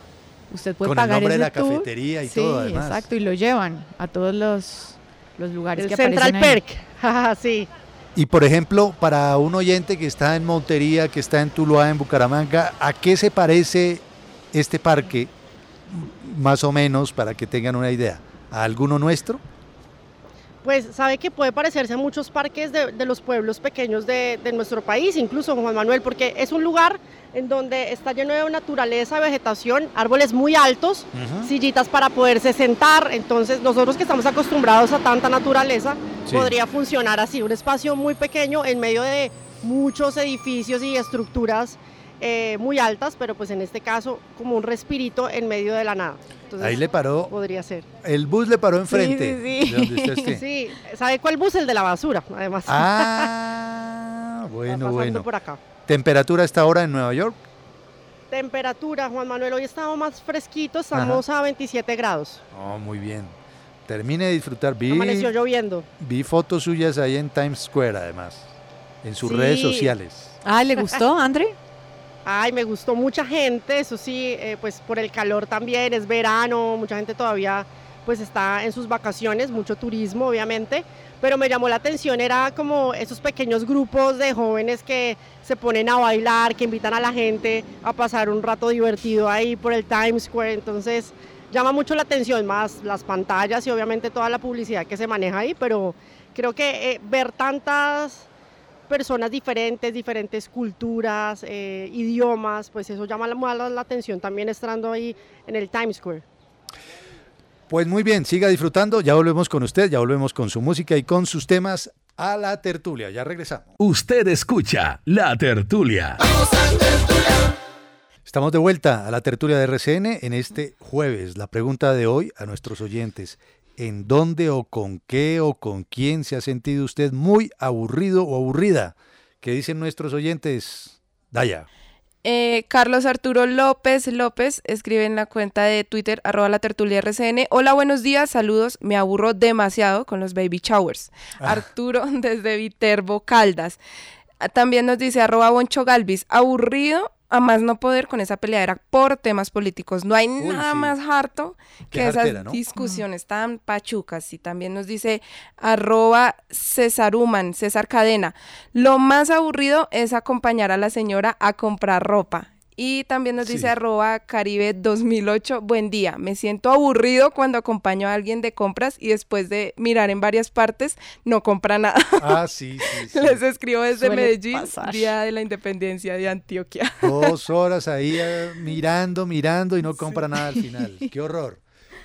Usted puede Con el pagar nombre de la tour. cafetería y sí, todo, además. exacto, y lo llevan a todos los, los lugares El que Central aparecen. Perk, (laughs) sí. Y por ejemplo, para un oyente que está en Montería, que está en Tuluá, en Bucaramanga, ¿a qué se parece este parque? Más o menos, para que tengan una idea. ¿A alguno nuestro? Pues sabe que puede parecerse a muchos parques de, de los pueblos pequeños de, de nuestro país, incluso Juan Manuel, porque es un lugar en donde está lleno de naturaleza, vegetación, árboles muy altos, sillitas para poderse sentar. Entonces nosotros que estamos acostumbrados a tanta naturaleza, Sí. podría funcionar así, un espacio muy pequeño en medio de muchos edificios y estructuras eh, muy altas, pero pues en este caso como un respirito en medio de la nada. Entonces, Ahí le paró, Podría ser. el bus le paró enfrente Sí, sí, sí. de donde usted esté. Sí, ¿sabe cuál bus? El de la basura, además. Ah, (laughs) bueno, bueno. por acá. ¿Temperatura a esta hora en Nueva York? Temperatura, Juan Manuel, hoy estamos más fresquitos, estamos a 27 grados. Oh, muy bien. Termine de disfrutar. Vi, Amaneció lloviendo. vi fotos suyas ahí en Times Square, además, en sus Sí. redes sociales. Ah, ¿le gustó, André? Ay, me gustó mucha gente, eso sí, eh, pues por el calor también, es verano, mucha gente todavía pues está en sus vacaciones, mucho turismo obviamente, pero me llamó la atención, era como esos pequeños grupos de jóvenes que se ponen a bailar, que invitan a la gente a pasar un rato divertido ahí por el Times Square, entonces llama mucho la atención, más las pantallas y obviamente toda la publicidad que se maneja ahí, pero creo que eh, ver tantas personas diferentes, diferentes culturas, eh, idiomas, pues eso llama la, la, la atención también estando ahí en el Times Square. Pues muy bien, siga disfrutando. Ya volvemos con usted, ya volvemos con su música y con sus temas a la tertulia. Ya regresamos. Usted escucha La Tertulia. Estamos de vuelta a la tertulia de RCN en este jueves. La pregunta de hoy a nuestros oyentes. ¿En dónde o con qué o con quién se ha sentido usted muy aburrido o aburrida? ¿Qué dicen nuestros oyentes? Daya. Eh, Carlos Arturo López López escribe en la cuenta de Twitter, arroba la tertulia RCN. Hola, buenos días, saludos. Me aburro demasiado con los baby showers. Ah. Arturo (laughs) desde Viterbo Caldas. También nos dice arroba Boncho Galvis, aburrido a más no poder con esa peleadera por temas políticos. No hay nada sí. más harto Qué que esas jartera, ¿no? discusiones tan pachucas. Y también nos dice arroba Cesaruman, César Cadena. Lo más aburrido es acompañar a la señora a comprar ropa. Y también nos dice Sí. arroba Caribe 2008, buen día. Me siento aburrido cuando acompaño a alguien de compras y después de mirar en varias partes no compra nada. Ah, (laughs) sí, sí, sí. Les escribo desde Suele Medellín, pasar. Día de la Independencia de Antioquia. Dos horas ahí eh, mirando, mirando y no compra nada al final. Qué horror.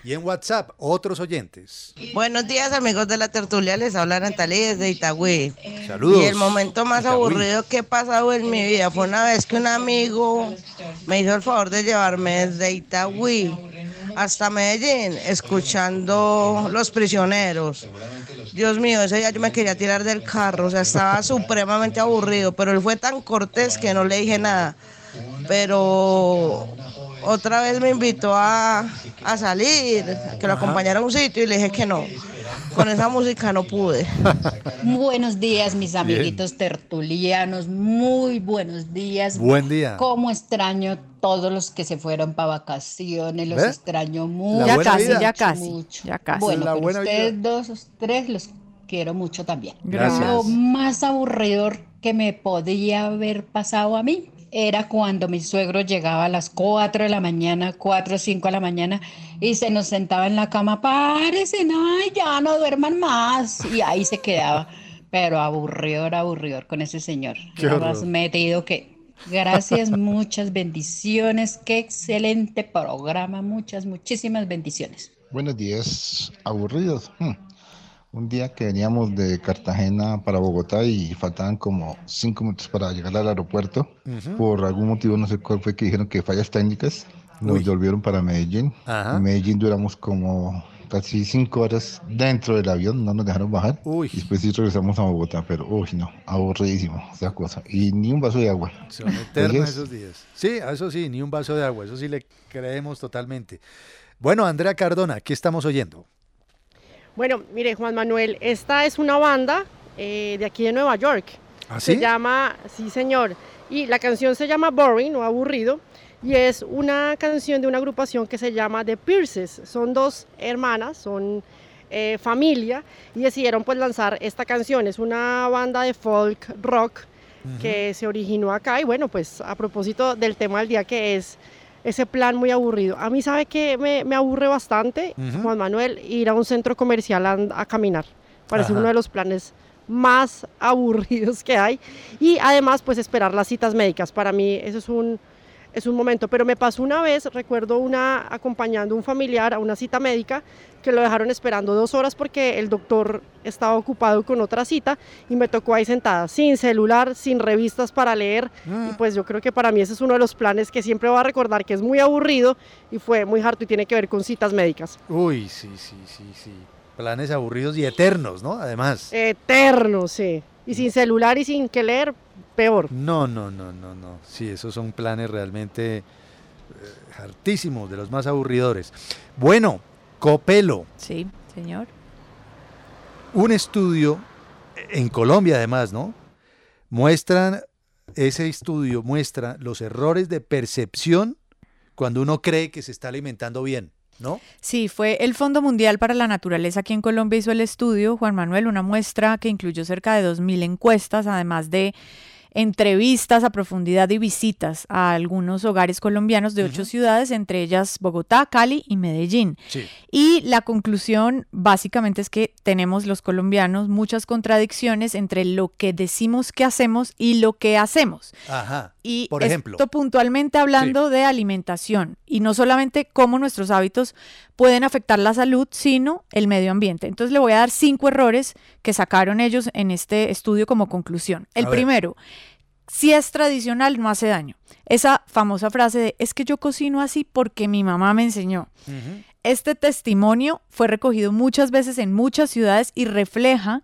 Y en WhatsApp, otros oyentes. Buenos días amigos de la tertulia, les habla Natalia desde Itagüí. Saludos. Y el momento más Itagüí. aburrido que he pasado en mi vida fue una vez que un amigo me hizo el favor de llevarme desde Itagüí hasta Medellín, escuchando Los Prisioneros. Dios mío, ese día yo me quería tirar del carro, o sea, estaba supremamente aburrido, pero él fue tan cortés que no le dije nada. Pero otra vez me invitó a, a salir, que lo acompañara a un sitio y le dije que no. Con esa música no pude. (laughs) Buenos días, mis amiguitos tertulianos. Muy buenos días. Buen día. Cómo extraño todos los que se fueron para vacaciones. Los extraño mucho. Ya casi, ya casi, mucho. ya casi. Bueno, La pero buena ustedes dos, tres los quiero mucho también. Gracias. Lo más aburrido que me podía haber pasado a mí era cuando mi suegro llegaba a las 4 de la mañana, 4 o 5 de la mañana, y se nos sentaba en la cama, párese, no, ya no duerman más, y ahí se quedaba. Pero aburridor, aburridor con ese señor. Qué Era más metido que... Gracias, (laughs) muchas bendiciones, qué excelente programa, muchas, muchísimas bendiciones. Buenos días, aburridos. Hmm. Un día que veníamos de Cartagena para Bogotá y faltaban como cinco minutos para llegar al aeropuerto. Ujú. Por algún motivo, no sé cuál fue, que dijeron que fallas técnicas. Nos Uy. devolvieron para Medellín. Ajá. En Medellín duramos como casi cinco horas dentro del avión, no nos dejaron bajar. Y después sí regresamos a Bogotá, pero uy, no, aburridísimo esa cosa. Y ni un vaso de agua. Son eternos esos días. Sí, a eso sí, ni un vaso de agua, eso sí le creemos totalmente. Bueno, Andrea Cardona, ¿qué estamos oyendo? Bueno, mire, Juan Manuel, esta es una banda eh, de aquí de Nueva York. ¿Ah, Se sí? llama, sí señor, y la canción se llama Boring o Aburrido, y es una canción de una agrupación que se llama The Pierces. Son dos hermanas, son eh, familia, y decidieron pues lanzar esta canción. Es una banda de folk rock que se originó acá, y bueno, pues a propósito del tema del día que es ese plan muy aburrido. A mí sabe que me, me aburre bastante. Juan Manuel, ir a un centro comercial a, a caminar. Parece Ajá. uno de los planes más (laughs) aburridos que hay. Y además, pues esperar las citas médicas. Para mí eso es un, es un momento. Pero me pasó una vez, recuerdo una acompañando a un familiar a una cita médica que lo dejaron esperando dos horas porque el doctor estaba ocupado con otra cita y me tocó ahí sentada, sin celular, sin revistas para leer. Y pues yo creo que para mí ese es uno de los planes que siempre voy a recordar que es muy aburrido y fue muy harto y tiene que ver con citas médicas. Uy, sí, sí, sí, sí. Planes aburridos y eternos, ¿no? Además. Eterno, sí. Y sin celular y sin que leer, peor. No, no, no, no, no. Sí, esos son planes realmente eh, hartísimos, de los más aburridores. Bueno, Copelo, Sí, señor. un estudio en Colombia además, ¿no? Muestran, ese estudio muestra los errores de percepción cuando uno cree que se está alimentando bien, ¿no? Sí, fue el Fondo Mundial para la Naturaleza aquí en Colombia hizo el estudio, Juan Manuel, una muestra que incluyó cerca de 2.000 encuestas, además de entrevistas a profundidad y visitas a algunos hogares colombianos de ocho ciudades, entre ellas Bogotá, Cali y Medellín. Sí. Y la conclusión básicamente es que tenemos los colombianos muchas contradicciones entre lo que decimos que hacemos y lo que hacemos. Ajá. Y Por ejemplo. esto puntualmente hablando de alimentación y no solamente cómo nuestros hábitos pueden afectar la salud, sino el medio ambiente. Entonces le voy a dar cinco errores que sacaron ellos en este estudio como conclusión. El primero, si es tradicional no hace daño. Esa famosa frase de es que yo cocino así porque mi mamá me enseñó. Este testimonio fue recogido muchas veces en muchas ciudades y refleja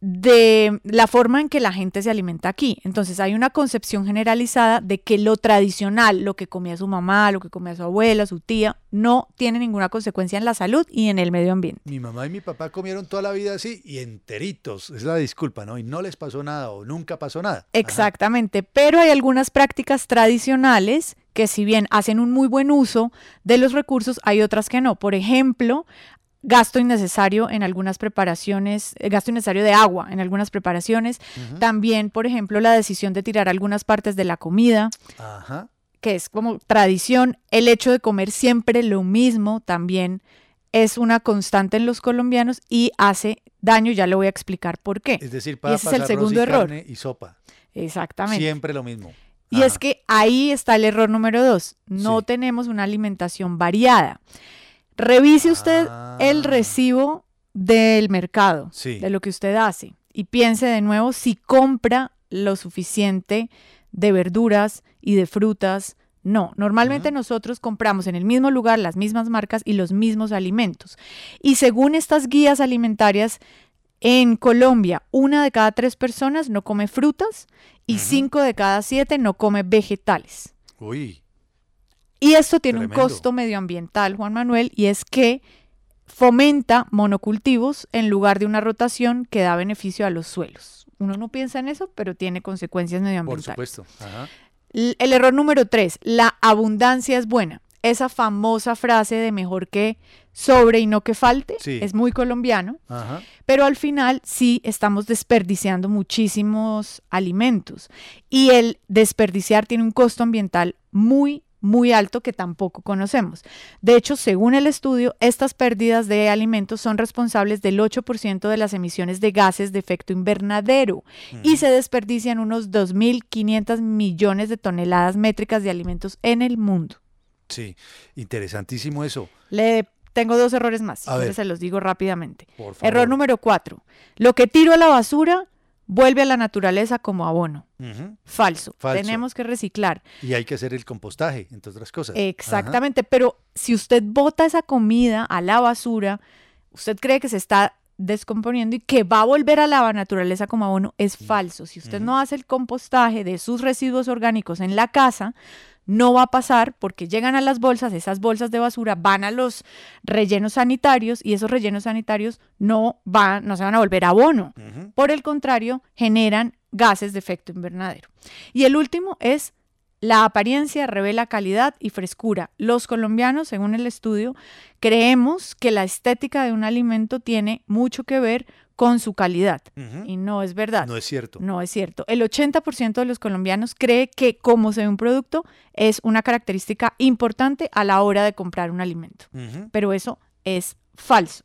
de la forma en que la gente se alimenta aquí. Entonces hay una concepción generalizada de que lo tradicional, lo que comía su mamá, lo que comía su abuela, su tía, no tiene ninguna consecuencia en la salud y en el medio ambiente. Mi mamá y mi papá comieron toda la vida así y enteritos, es la disculpa, ¿no? Y no les pasó nada o nunca pasó nada. Exactamente, pero hay algunas prácticas tradicionales que si bien hacen un muy buen uso de los recursos, hay otras que no. Por ejemplo, gasto innecesario en algunas preparaciones, eh, gasto innecesario de agua en algunas preparaciones. También, por ejemplo, la decisión de tirar algunas partes de la comida Ajá. que es como tradición, el hecho de comer siempre lo mismo también es una constante en los colombianos y hace daño, ya le voy a explicar por qué. Es decir, y papas, ese es el segundo y error. carne y sopa. Exactamente. Siempre lo mismo. Y es que ahí está el error número dos. No tenemos una alimentación variada. Revise usted el recibo del mercado, Sí. de lo que usted hace, y piense de nuevo si compra lo suficiente de verduras y de frutas. No, normalmente nosotros compramos en el mismo lugar las mismas marcas y los mismos alimentos. Y según estas guías alimentarias, en Colombia, una de cada tres personas no come frutas y cinco de cada siete no come vegetales. Uy. Y esto tiene un costo medioambiental, Juan Manuel, y es que fomenta monocultivos en lugar de una rotación que da beneficio a los suelos. Uno no piensa en eso, pero tiene consecuencias Por medioambientales. supuesto. Ajá. L- El error número tres, la abundancia es buena. esa famosa frase de mejor que sobre y no que falte, Sí. es muy colombiano, Ajá. pero al final sí estamos desperdiciando muchísimos alimentos y el desperdiciar tiene un costo ambiental muy muy alto que tampoco conocemos. De hecho, según el estudio, estas pérdidas de alimentos son responsables del 8% de las emisiones de gases de efecto invernadero y se desperdician unos 2.500 millones de toneladas métricas de alimentos en el mundo. Sí, interesantísimo eso. Le tengo dos errores más, A ver. se los digo rápidamente. Error número cuatro. Lo que tiro a la basura vuelve a la naturaleza como abono. Falso. Falso. Tenemos que reciclar. Y hay que hacer el compostaje, entre otras cosas. Exactamente, pero si usted bota esa comida a la basura, usted cree que se está descomponiendo y que va a volver a la naturaleza como abono, es falso. Si usted no hace el compostaje de sus residuos orgánicos en la casa, no va a pasar porque llegan a las bolsas, esas bolsas de basura van a los rellenos sanitarios y esos rellenos sanitarios no van, no se van a volver abono. Por el contrario, generan gases de efecto invernadero. Y el último es la apariencia revela calidad y frescura. Los colombianos, según el estudio, creemos que la estética de un alimento tiene mucho que ver con su calidad. Y no es verdad. No es cierto. No es cierto. El 80% de los colombianos cree que cómo se ve un producto es una característica importante a la hora de comprar un alimento. Pero eso es falso.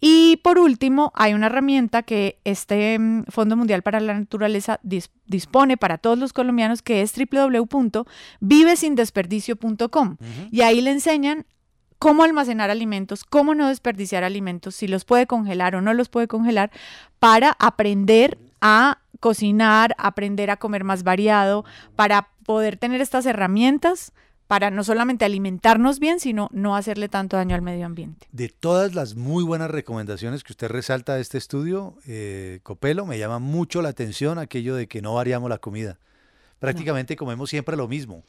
Y por último, hay una herramienta que este mm, Fondo Mundial para la Naturaleza dis- dispone para todos los colombianos que es www.vivesindesperdicio.com y ahí le enseñan cómo almacenar alimentos, cómo no desperdiciar alimentos, si los puede congelar o no los puede congelar, para aprender a cocinar, aprender a comer más variado, para poder tener estas herramientas para no solamente alimentarnos bien, sino no hacerle tanto daño al medio ambiente. De todas las muy buenas recomendaciones que usted resalta de este estudio, eh, Copelo, me llama mucho la atención aquello de que no variamos la comida. Prácticamente comemos siempre lo mismo.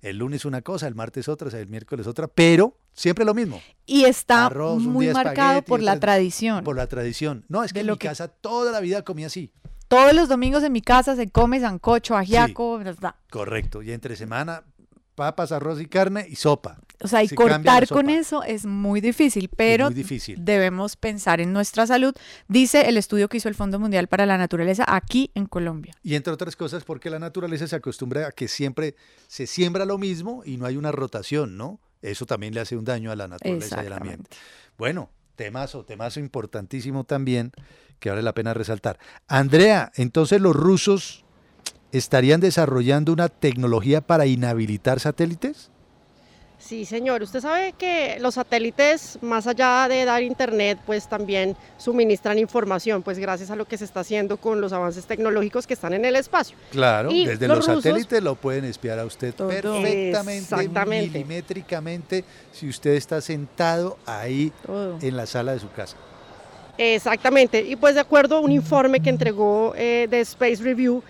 El lunes una cosa, el martes otra, el miércoles otra, pero siempre lo mismo. Y está Arroz, muy marcado por la tradición. Por la tradición. No, es que en mi casa toda la vida comía así. Todos los domingos en mi casa se come sancocho, ajiaco, ¿verdad? Correcto. Y entre semana, papas, arroz y carne y sopa. O sea, y Se cortar con eso es muy difícil, pero muy difícil. debemos pensar en nuestra salud, dice el estudio que hizo el Fondo Mundial para la Naturaleza aquí en Colombia. Y entre otras cosas, porque la naturaleza se acostumbra a que siempre se siembra lo mismo y no hay una rotación, ¿no? Eso también le hace un daño a la naturaleza y al ambiente. Bueno, temazo, temazo importantísimo también que vale la pena resaltar. Andrea, entonces los rusos estarían desarrollando una tecnología para inhabilitar satélites? Sí, señor. Usted sabe que los satélites, más allá de dar internet, pues también suministran información, pues gracias a lo que se está haciendo con los avances tecnológicos que están en el espacio. Claro, Y desde los los, rusos- satélites lo pueden espiar a usted Todo. perfectamente, Exactamente. milimétricamente, si usted está sentado ahí en la sala de su casa. Exactamente. Y pues de acuerdo a un informe que entregó eh, de Space Review,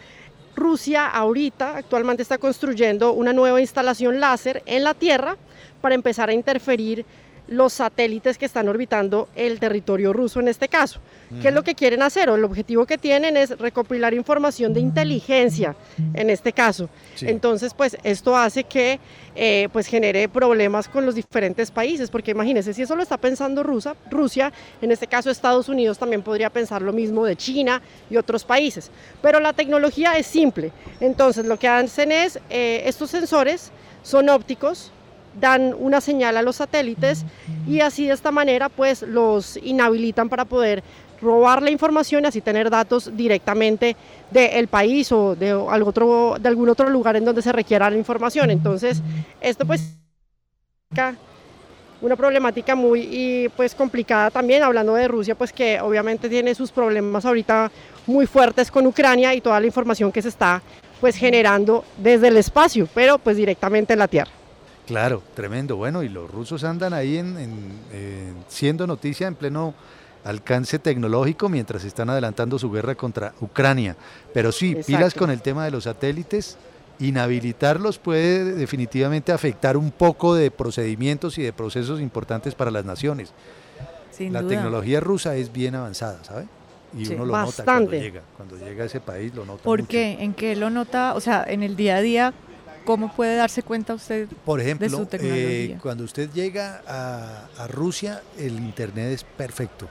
Rusia ahorita actualmente está construyendo una nueva instalación láser en la Tierra para empezar a interferir los satélites que están orbitando el territorio ruso en este caso. ¿Qué es lo que quieren hacer? O el objetivo que tienen es recopilar información de inteligencia en este caso. Sí. Entonces, pues esto hace que eh, pues genere problemas con los diferentes países, porque imagínense, si eso lo está pensando Rusia, Rusia, en este caso Estados Unidos también podría pensar lo mismo de China y otros países. Pero la tecnología es simple. Entonces, lo que hacen es, eh, estos sensores son ópticos, dan una señal a los satélites y así de esta manera pues los inhabilitan para poder robar la información y así tener datos directamente del país o de, otro, de algún otro lugar en donde se requiera la información. Entonces, esto pues una problemática muy y, pues complicada también, hablando de Rusia, pues que obviamente tiene sus problemas ahorita muy fuertes con Ucrania y toda la información que se está pues generando desde el espacio, pero pues directamente en la Tierra. Claro, tremendo. Bueno, y los rusos andan ahí en, en- en- siendo noticia en pleno alcance tecnológico mientras están adelantando su guerra contra Ucrania. Pero sí, pilas con el tema de los satélites. Inhabilitarlos puede definitivamente afectar un poco de procedimientos y de procesos importantes para las naciones. Sin la duda. tecnología rusa es bien avanzada, ¿sabe? Y Sí. uno lo nota cuando llega. Cuando llega a ese país lo nota ¿Por mucho. qué? ¿En qué lo nota? O sea, en el día a día, cómo puede darse cuenta usted Por ejemplo, de su tecnología? eh, cuando usted llega a, a Rusia, el internet es perfecto.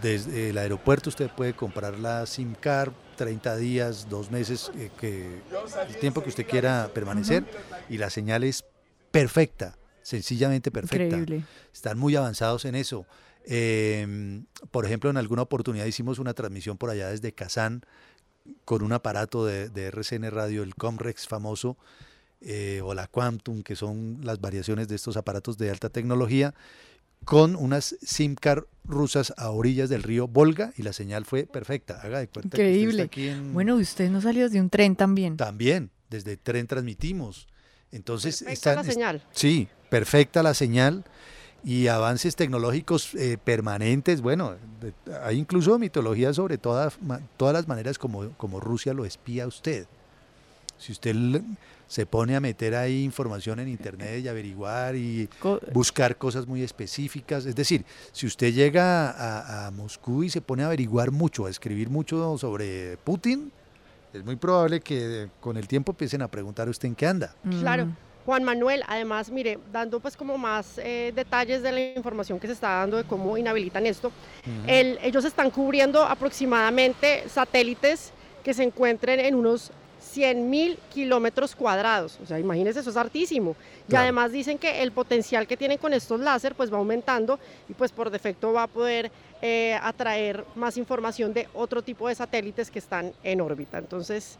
Desde el aeropuerto usted puede comprar la SIM card, 30 días, dos meses, eh, que, el tiempo que usted quiera permanecer, y la señal es perfecta, sencillamente perfecta. Increíble. Están muy avanzados en eso. Eh, por ejemplo, en alguna oportunidad hicimos una transmisión por allá desde Kazán con un aparato de, de RCN Radio, el Comrex famoso, eh, o la Quantum, que son las variaciones de estos aparatos de alta tecnología, con unas SIM card rusas a orillas del río Volga y la señal fue perfecta. Haga de cuenta que usted está Increíble. aquí en- Bueno, usted no salió desde un tren también. También, desde tren transmitimos. Entonces, Perfecta la es- señal. Sí, perfecta la señal y avances tecnológicos eh, permanentes. Bueno, de- hay incluso mitología sobre todas, ma- todas las maneras como, como Rusia lo espía a usted. Si usted se pone a meter ahí información en internet y averiguar y Co- buscar cosas muy específicas, es decir, si usted llega a, a Moscú y se pone a averiguar mucho, a escribir mucho sobre Putin, es muy probable que eh, con el tiempo empiecen a preguntar a usted en qué anda. Claro. Mm. Juan Manuel, además, mire, dando pues como más eh, detalles de la información que se está dando de cómo inhabilitan esto, el- ellos están cubriendo aproximadamente satélites que se encuentren en unos 100 mil kilómetros cuadrados. O sea, imagínense, eso es hartísimo. Y Claro. además dicen que el potencial que tienen con estos láser pues va aumentando y pues por defecto va a poder eh, atraer más información de otro tipo de satélites que están en órbita. Entonces,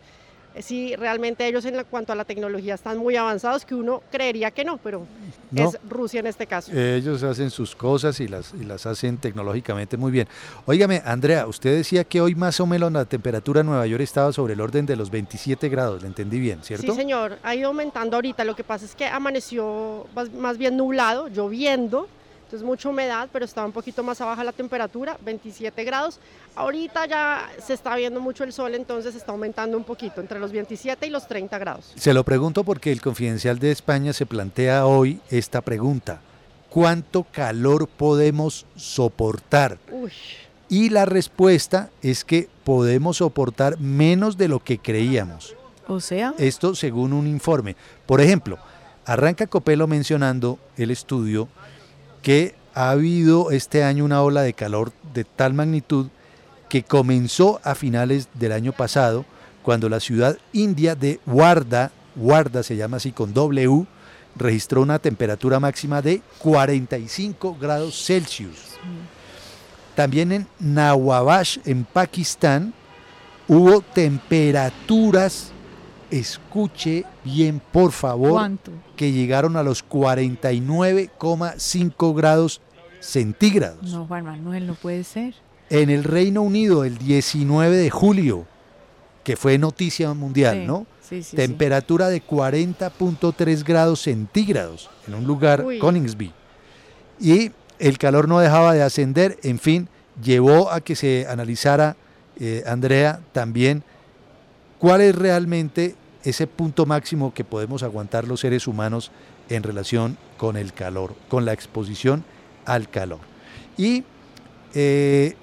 sí, realmente ellos en la- cuanto a la tecnología están muy avanzados, que uno creería que no, pero No. es Rusia en este caso. Ellos hacen sus cosas y las, y las hacen tecnológicamente muy bien. Óigame, Andrea, usted decía que hoy más o menos la temperatura en Nueva York estaba sobre el orden de los 27 grados, le entendí bien, ¿cierto? Sí, señor, ha ido aumentando ahorita. Lo que pasa es que amaneció más, más bien nublado, lloviendo, entonces mucha humedad, pero estaba un poquito más abajo la temperatura, 27 grados. Ahorita ya se está viendo mucho el sol, entonces está aumentando un poquito, entre los 27 y los 30 grados. Se lo pregunto porque el Confidencial de España se plantea hoy esta pregunta. ¿Cuánto calor podemos soportar? Uy, Y la respuesta es que podemos soportar menos de lo que creíamos. O sea, Esto según un informe. Por ejemplo, arranca Copelo mencionando el estudio que ha habido este año una ola de calor de tal magnitud que comenzó a finales del año pasado, cuando la ciudad india de Warda, Warda se llama así con W, registró una temperatura máxima de 45 grados Celsius. También en Nawabash, en Pakistán, hubo temperaturas, escuche bien por favor, ¿Cuánto? que llegaron a los 49,5 grados centígrados. no, Juan Manuel, no puede ser. En el Reino Unido, el 19 de julio, que fue noticia mundial, Sí, ¿no? sí, sí. Temperatura de 40.3 grados centígrados en un lugar, Uy. Coningsby. Y el calor no dejaba de ascender, en fin, llevó a que se analizara, eh, Andrea, también cuál es realmente ese punto máximo que podemos aguantar los seres humanos en relación con el calor, con la exposición al calor. Y eh,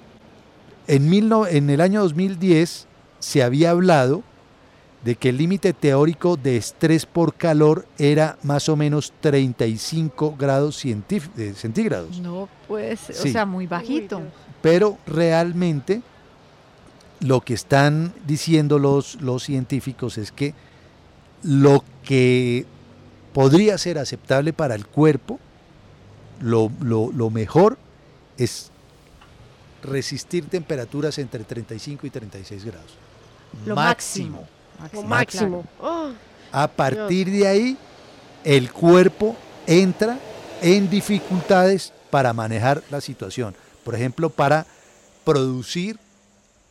en, mil no- en el año 2010 se había hablado de que el límite teórico de estrés por calor era más o menos 35 grados eh, centígrados. No Sí. o sea, muy bajito. Pero realmente lo que están diciendo los, los científicos es que lo que podría ser aceptable para el cuerpo, lo, lo- lo mejor es resistir temperaturas entre 35 y 36 grados. Lo máximo. Lo máximo. Oh, A partir de ahí, el cuerpo entra en dificultades para manejar la situación. Por ejemplo, para producir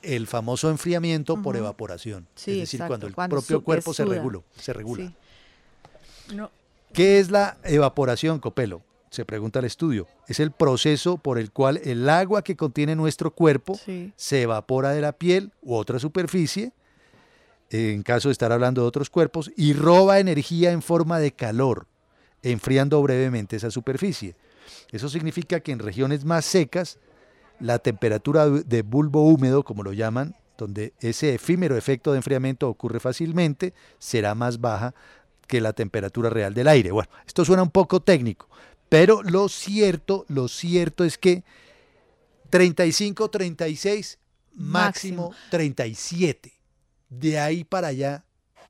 el famoso enfriamiento por evaporación. Sí, es decir, exacto, cuando el cuando propio cuerpo se regula. Se regula. Sí. No, ¿Qué es la evaporación, Copelo? Se pregunta el estudio. Es el proceso por el cual el agua que contiene nuestro cuerpo Sí. se evapora de la piel u otra superficie, en caso de estar hablando de otros cuerpos, y roba energía en forma de calor, enfriando brevemente esa superficie. Eso significa que en regiones más secas, la temperatura de bulbo húmedo, como lo llaman, donde ese efímero efecto de enfriamiento ocurre fácilmente, será más baja, que la temperatura real del aire. Bueno, esto suena un poco técnico, pero lo cierto, lo cierto es que 35, 36, máximo, 37. De ahí para allá.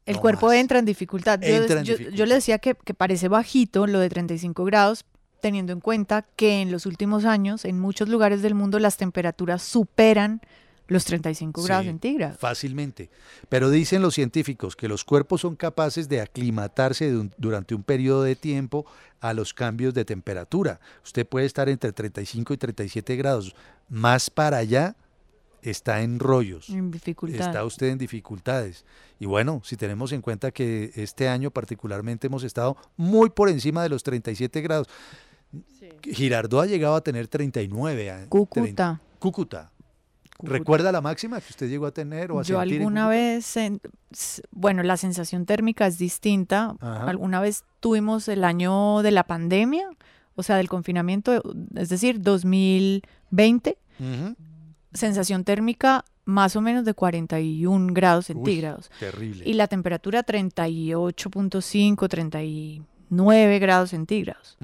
El no cuerpo más. entra en dificultad. Yo, Entra en yo- dificultad. yo le decía que, que parece bajito lo de 35 grados, teniendo en cuenta que en los últimos años, en muchos lugares del mundo, las temperaturas superan los 35 grados Sí, centígrados. Fácilmente. Pero dicen los científicos que los cuerpos son capaces de aclimatarse de un- durante un periodo de tiempo a los cambios de temperatura. Usted puede estar entre 35 y 37 grados. Más para allá está en rollos. En dificultad. Está usted en dificultades. Y bueno, si tenemos en cuenta que este año particularmente hemos estado muy por encima de los 37 grados. Girardot ha llegado a tener 39. a- Cúcuta. 30 Cúcuta. ¿Recuerda la máxima que usted llegó a tener o a Yo sentir alguna vez, en- bueno, la sensación térmica es distinta. Ajá. Alguna vez tuvimos el año de la pandemia, o sea, del confinamiento, es decir, 2020, Ujú. sensación térmica más o menos de 41 grados centígrados. terrible. Y la temperatura 38.5, 39 grados centígrados.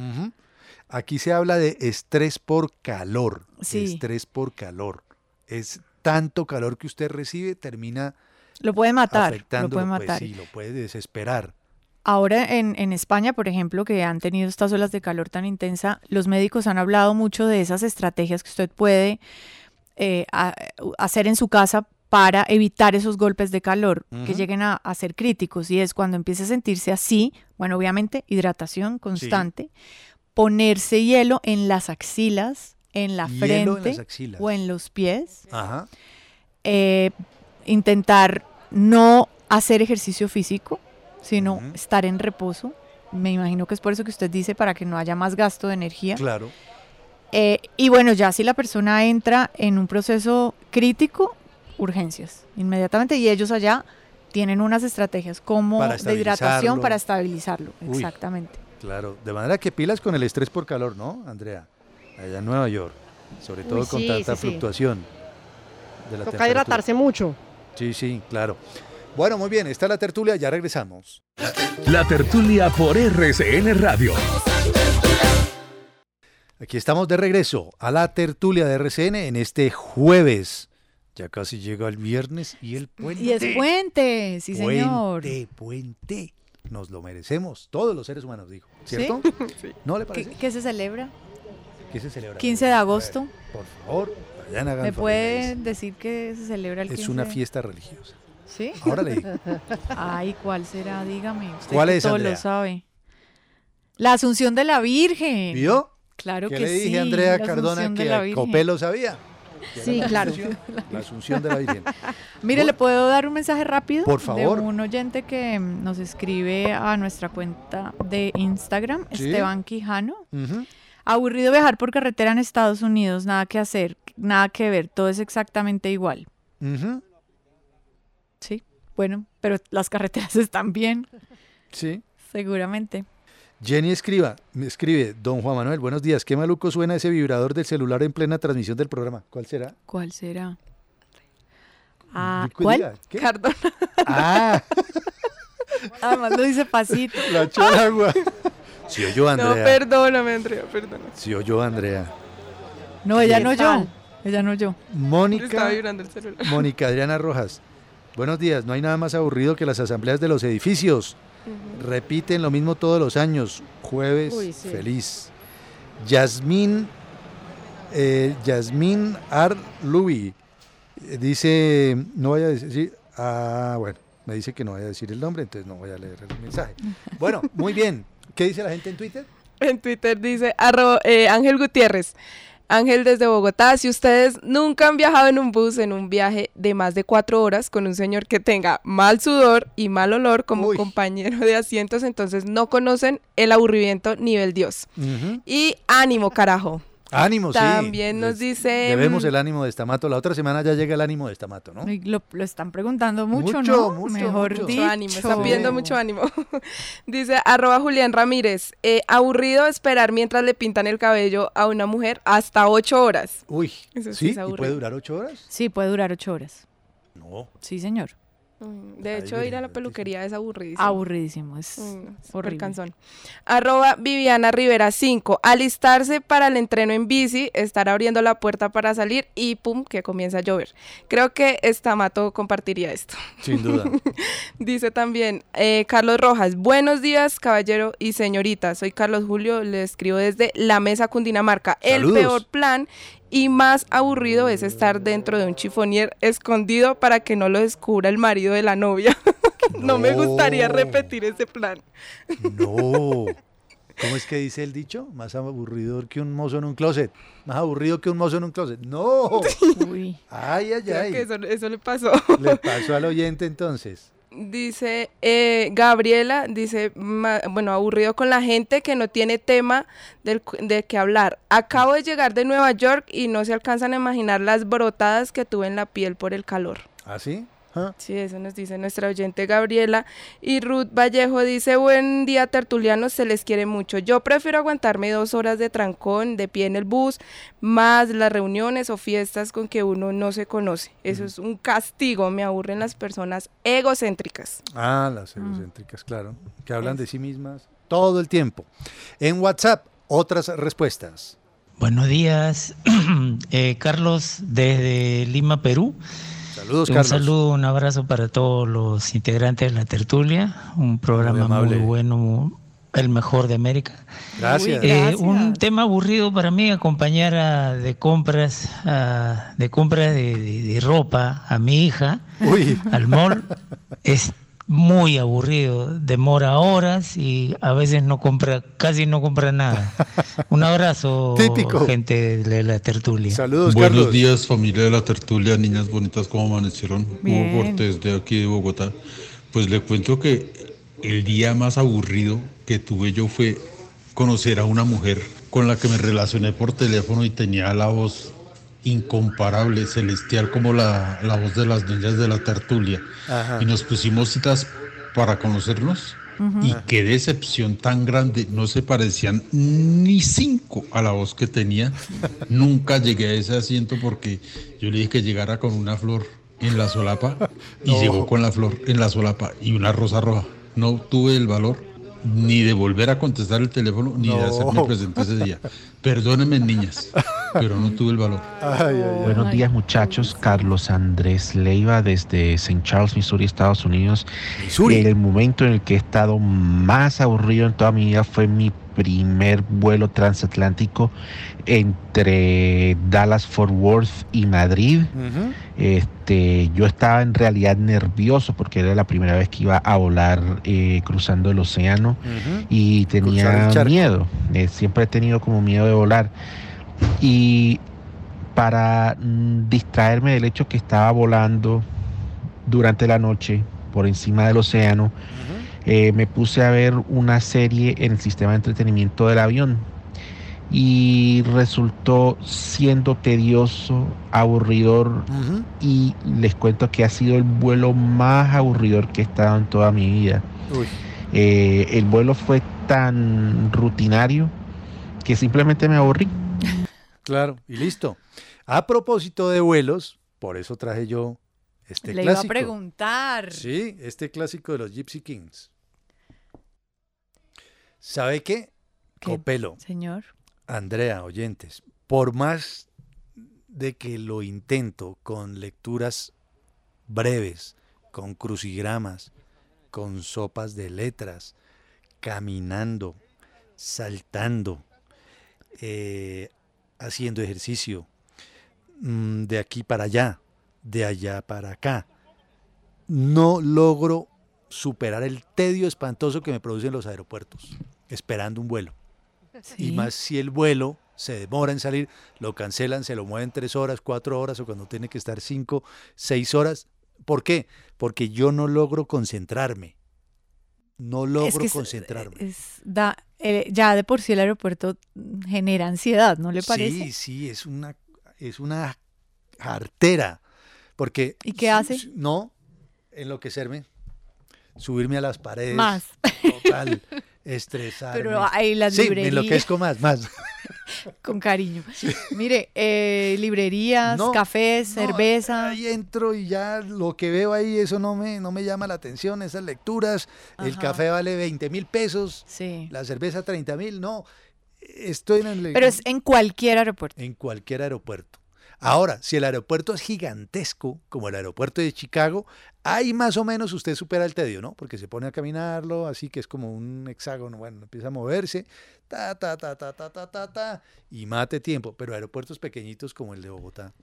Aquí se habla de estrés por calor. Sí. Estrés por calor. Es tanto calor que usted recibe, termina Lo puede matar, lo puede pues matar. sí, lo puede desesperar. Ahora en, en España, por ejemplo, que han tenido estas olas de calor tan intensa, los médicos han hablado mucho de esas estrategias que usted puede eh, a- hacer en su casa para evitar esos golpes de calor que lleguen a, a ser críticos. Y es cuando empiece a sentirse así, bueno, obviamente hidratación constante, ponerse hielo en las axilas, en la Hielo frente o en los pies Ajá. eh, intentar no hacer ejercicio físico, sino estar en reposo. Me imagino que es por eso que usted dice, para que no haya más gasto de energía. Claro. Eh, y bueno, ya si la persona entra en un proceso crítico, urgencias, inmediatamente. Y ellos allá tienen unas estrategias como de hidratación para estabilizarlo. Uy. Exactamente. Claro, de manera que pilas con el estrés por calor, ¿no, Andrea? Allá en Nueva York, sobre todo Uy, con tanta sí, sí. fluctuación de la Toca temperatura. hidratarse mucho. Sí, sí, claro. Bueno, muy bien, está la tertulia, ya regresamos. La tertulia por RCN Radio. Aquí estamos de regreso a la tertulia de RCN en este jueves. Ya casi llega el viernes y el puente. Y es puente, sí señor. Puente, puente. Nos lo merecemos, todos los seres humanos, digo. ¿Sí? (laughs) ¿Cierto? ¿No le ¿Qué, parece? qué se celebra? ¿Qué se celebra? 15 de agosto. Por favor, vayan hagan ¿Me puede decir que se celebra el 15? Es una fiesta religiosa. ¿Sí? Ahora le digo. (laughs) Ay, ¿cuál será? Dígame. Usted ¿Cuál es, todo Andrea? lo sabe. La Asunción de la Virgen. ¿Vio? Claro ¿Qué que le dije sí. a Andrea Cardona que la Virgen. Copé lo sabía? Sí, La claro. Asunción- (laughs) La Asunción de la Virgen. (laughs) Mire, ¿le puedo dar un mensaje rápido? Por favor. De un oyente que nos escribe a nuestra cuenta de Instagram, Sí. Esteban Quijano. Aburrido viajar por carretera en Estados Unidos, nada que hacer, nada que ver, todo es exactamente igual. Sí, bueno, pero las carreteras (laughs) están bien, Sí. seguramente. Jenny escriba, me escribe, don Juan Manuel, buenos días. Qué maluco suena ese vibrador del celular en plena transmisión del programa. ¿Cuál será? ¿Cuál será? Ah, Diga, ¿Cuál? ¿qué? Cardona. Ah, (laughs) Además lo dice pasito. (laughs) la echó al agua. Si oyó Andrea. No, perdóname, Andrea, perdóname. Si oyó Andrea. No, ella no yo. Ella no yo. Mónica. Estaba vibrando el celular. Mónica Adriana Rojas. Buenos días. No hay nada más aburrido que las asambleas de los edificios. Repiten lo mismo todos los años. Jueves Uy, sí. feliz. Yasmín, eh, Yasmín Ar Louis eh, dice, no vaya a decir, ah, bueno, me dice que no vaya a decir el nombre, entonces no voy a leer el mensaje. (laughs) Bueno, muy bien. ¿Qué dice la gente en Twitter? En Twitter dice arro- eh, Ángel Gutiérrez. Ángel desde Bogotá, si ustedes nunca han viajado en un bus en un viaje de más de cuatro horas con un señor que tenga mal sudor y mal olor como compañero de asientos, entonces no conocen el aburrimiento nivel Dios. Y ánimo, carajo. Ánimo, sí. También nos dice... Debemos mm, el ánimo de Estamato. La otra semana ya llega el ánimo de Estamato, ¿no? Lo, lo están preguntando mucho, Mucho, ¿no? mucho, Mejor mucho. dicho. Mucho ánimo, están pidiendo mucho ánimo. (laughs) Dice arroba Julián Ramírez, eh, aburrido esperar mientras le pintan el cabello a una mujer hasta ocho horas. Uy, Eso sí ¿sí? es ¿Y aburrido. puede durar ocho horas? Sí, puede durar ocho horas. No. Sí, señor. De hecho, ir a la peluquería es aburridísimo. Aburridísimo, es Mm, súper horrible. cansón. Arroba Viviana Rivera 5. Alistarse para el entreno en bici, estar abriendo la puerta para salir y pum, que comienza a llover. Creo que Estamato compartiría esto. Sin duda. (laughs) Dice también eh, Carlos Rojas, buenos días caballero y señorita, soy Carlos Julio, le escribo desde la mesa Cundinamarca. El peor plan y más aburrido es estar dentro de un chifonier escondido para que no lo descubra el marido de la novia. (laughs) no. me gustaría repetir ese plan. No. ¿Cómo es que dice el dicho? Más aburrido que un mozo en un closet. Más aburrido que un mozo en un closet. No. Uy. Ay, ay, Creo ay. que eso, eso le pasó. Le pasó al oyente entonces. Dice eh, Gabriela, dice, ma- bueno, aburrido con la gente que no tiene tema del, de qué hablar. Acabo de llegar de Nueva York y no se alcanzan a imaginar las brotadas que tuve en la piel por el calor. ¿Así? ¿Ah? Sí, eso nos dice nuestra oyente Gabriela. Y Ruth Vallejo dice, buen día tertulianos, se les quiere mucho. Yo prefiero aguantarme dos horas de trancón, de pie en el bus, más las reuniones o fiestas con que uno no se conoce. Eso es un castigo, me aburren las personas egocéntricas. Ah, las egocéntricas, claro. Que hablan de sí mismas todo el tiempo. En WhatsApp, otras respuestas. Buenos días, (clears throat) Eh, Carlos desde Lima, Perú. Saludos, un Carlos. saludo, un abrazo para todos los integrantes de la tertulia, un programa muy, bueno, el mejor de América. Gracias. Eh, un tema aburrido para mí acompañar a- de compras, a- de compras de, de- de ropa a mi hija Uy. al mall (laughs) es muy aburrido, demora horas y a veces no compra, casi no compra nada. (laughs) Un abrazo, Típico. gente de la tertulia. Saludos, Buenos Carlos. días, familia de la tertulia, niñas bonitas, ¿cómo amanecieron? Bien. Hugo Cortés de aquí de Bogotá. Pues le cuento que el día más aburrido que tuve yo fue conocer a una mujer con la que me relacioné por teléfono y tenía la voz incomparable, celestial como la, la voz de las niñas de la tertulia. Ajá. Y nos pusimos citas para conocernos. Ujú. Y qué decepción tan grande, no se parecían ni cinco a la voz que tenía. (laughs) Nunca llegué a ese asiento porque yo le dije que llegara con una flor en la solapa y No. llegó con la flor en la solapa y una rosa roja. No tuve el valor ni de volver a contestar el teléfono ni de No. hacerme presente ese día. (laughs) Perdónenme, niñas, pero no tuve el valor. (laughs) Buenos días muchachos, Carlos Andrés Leiva desde St. Charles, Missouri, Estados Unidos. El momento en el que he estado más aburrido en toda mi vida fue mi primer vuelo transatlántico entre Dallas Fort Worth y Madrid. Este, yo estaba en realidad nervioso porque era la primera vez que iba a volar eh, cruzando el océano y tenía miedo. Eh, siempre he tenido como miedo de volar. Y para mm, distraerme del hecho que estaba volando durante la noche por encima del océano, eh, me puse a ver una serie en el sistema de entretenimiento del avión y resultó siendo tedioso, aburridor y les cuento que ha sido el vuelo más aburridor que he estado en toda mi vida. Eh, el vuelo fue tan rutinario que simplemente me aburrí. Claro, y listo. A propósito de vuelos, por eso traje yo este Le iba a clásico. preguntar. Sí, este clásico de los Gypsy Kings. ¿Sabe qué? ¿Qué, Copelo, Señor. Andrea, oyentes, por más de que lo intento con lecturas breves, con crucigramas, con sopas de letras, caminando, saltando, eh, haciendo ejercicio, mm, de aquí para allá, de allá para acá, no logro superar el tedio espantoso que me producen los aeropuertos, esperando un vuelo. Y más si el vuelo se demora en salir, lo cancelan, se lo mueven tres horas, cuatro horas o cuando tiene que estar cinco, seis horas. ¿Por qué? Porque yo no logro concentrarme. No logro Es que es- concentrarme. es- da, eh, ya de por sí el aeropuerto genera ansiedad, ¿no le parece? Sí, sí, es una, es una jartera. Porque. ¿Y qué hace? No, enloquecerme. Subirme a las paredes. Más. Total. (laughs) Estresarme. Pero hay las sí, me enloquezco más, más. (laughs) (laughs) Con cariño. Mire, eh, librerías, No, cafés, no, cerveza. Ahí entro y ya lo que veo ahí, eso no me, no me llama la atención, esas lecturas. El café vale 20 mil pesos, Sí. la cerveza 30 mil, no. Estoy en el... Pero es en cualquier aeropuerto. en cualquier aeropuerto. Ahora, si el aeropuerto es gigantesco, como el aeropuerto de Chicago, ahí más o menos usted supera el tedio, ¿no? Porque se pone a caminarlo, así que es como un hexágono, bueno, empieza a moverse, ta, ta, ta, ta, ta, ta, ta, ta, y mate tiempo. Pero aeropuertos pequeñitos como el de Bogotá.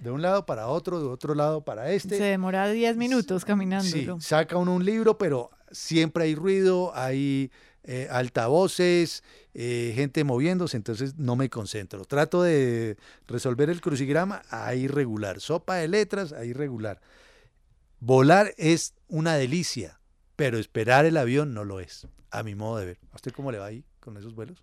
De un lado para otro, de otro lado para este. Se demora 10 minutos Sí, caminándolo. saca uno un libro, pero siempre hay ruido, hay eh, altavoces, eh, gente moviéndose, entonces no me concentro. Trato de resolver el crucigrama ahí regular. Sopa de letras, ahí regular. Volar es una delicia, pero esperar el avión no lo es, a mi modo de ver. ¿A usted cómo le va ahí con esos vuelos?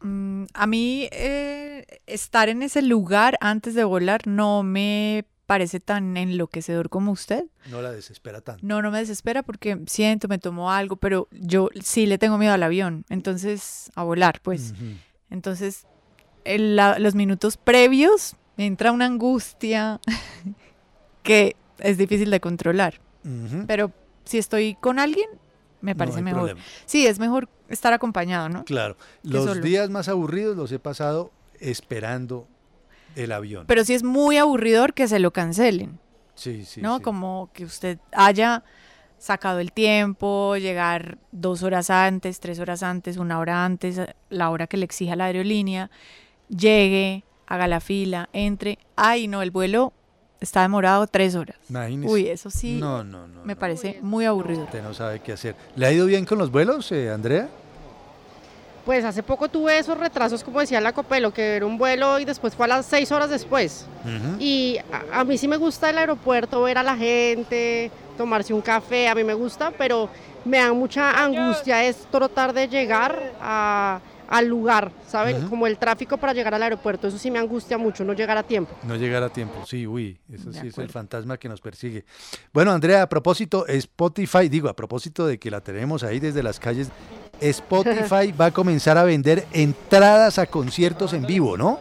Mm, a mí eh, estar en ese lugar antes de volar no me parece tan enloquecedor como usted. No la desespera tanto. No, no me desespera porque siento, me tomo algo, pero yo sí le tengo miedo al avión, entonces a volar, pues. Entonces, el- la- los minutos previos me entra una angustia (laughs) que es difícil de controlar. Pero si estoy con alguien, me parece mejor. problema. Sí, es mejor estar acompañado, ¿no? Claro, los solo. días más aburridos los he pasado esperando el avión. Pero sí es muy aburridor que se lo cancelen, sí, sí, ¿no? sí. Como que usted haya sacado el tiempo, llegar dos horas antes, tres horas antes, una hora antes, la hora que le exija la aerolínea, llegue, haga la fila, entre. Ay, no, el vuelo está demorado tres horas. Imagínese. Uy, eso sí No, no, no. me parece muy aburrido. Usted no sabe qué hacer. ¿Le ha ido bien con los vuelos, eh, Andrea? Pues hace poco tuve esos retrasos, como decía la Copelo, que era un vuelo y después fue a las seis horas después. Y a, a mí sí me gusta el aeropuerto, ver a la gente, tomarse un café, a mí me gusta, pero me da mucha angustia es tratar de llegar a- al lugar, ¿saben? Como el tráfico para llegar al aeropuerto, eso sí me angustia mucho, no llegar a tiempo. No llegar a tiempo, sí, uy, eso De sí es el fantasma que nos persigue. Bueno, Andrea, a propósito, Spotify, digo, a propósito de que la tenemos ahí desde las calles, Spotify va a comenzar a vender entradas a conciertos en vivo, ¿no?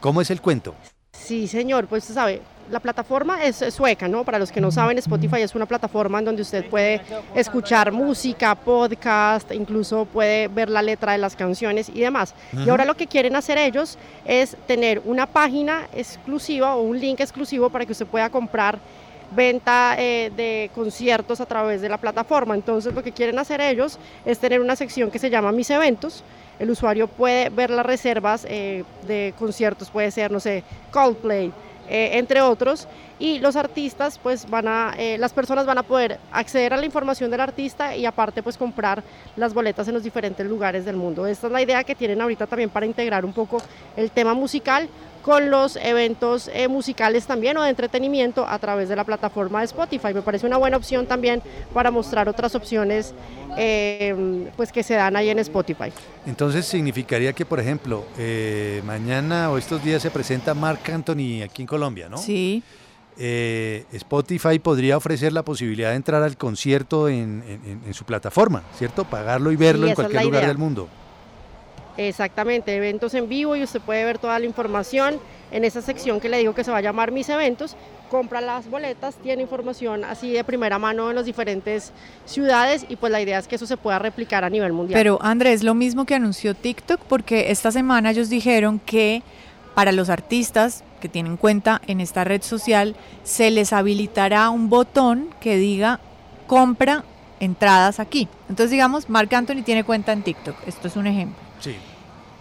¿Cómo es el cuento? Sí, señor, pues usted sabe, la plataforma es sueca, ¿no? Para los que no saben, Spotify es una plataforma en donde usted puede escuchar música, podcast, incluso puede ver la letra de las canciones y demás. Y ahora lo que quieren hacer ellos es tener una página exclusiva o un link exclusivo para que usted pueda comprar venta eh, de conciertos a través de la plataforma. Entonces lo que quieren hacer ellos es tener una sección que se llama Mis Eventos. El usuario puede ver las reservas eh, de conciertos, puede ser, no sé, Coldplay, eh, entre otros, y los artistas, pues van a, las personas van a poder acceder a la información del artista y aparte pues comprar las boletas en los diferentes lugares del mundo. Esta es la idea que tienen ahorita también para integrar un poco el tema musical con los eventos eh, musicales también o de entretenimiento a través de la plataforma de Spotify. Me parece una buena opción también para mostrar otras opciones eh, pues que se dan ahí en Spotify. Entonces significaría que, por ejemplo, eh, mañana o estos días se presenta Mark Anthony aquí en Colombia, ¿no? Sí. Eh, Spotify podría ofrecer la posibilidad de entrar al concierto en, en- en- en su plataforma, ¿cierto? Pagarlo y verlo Sí, en cualquier lugar idea. del mundo. Exactamente, eventos en vivo y usted puede ver toda la información en esa sección que le digo que se va a llamar Mis Eventos. Compra las boletas, tiene información así de primera mano en las diferentes ciudades y pues la idea es que eso se pueda replicar a nivel mundial. Pero Andrés, lo mismo que anunció TikTok, porque esta semana ellos dijeron que para los artistas que tienen cuenta en esta red social, se les habilitará un botón que diga compra entradas aquí. Entonces, digamos, Marc Anthony tiene cuenta en TikTok. Esto es un ejemplo. Sí.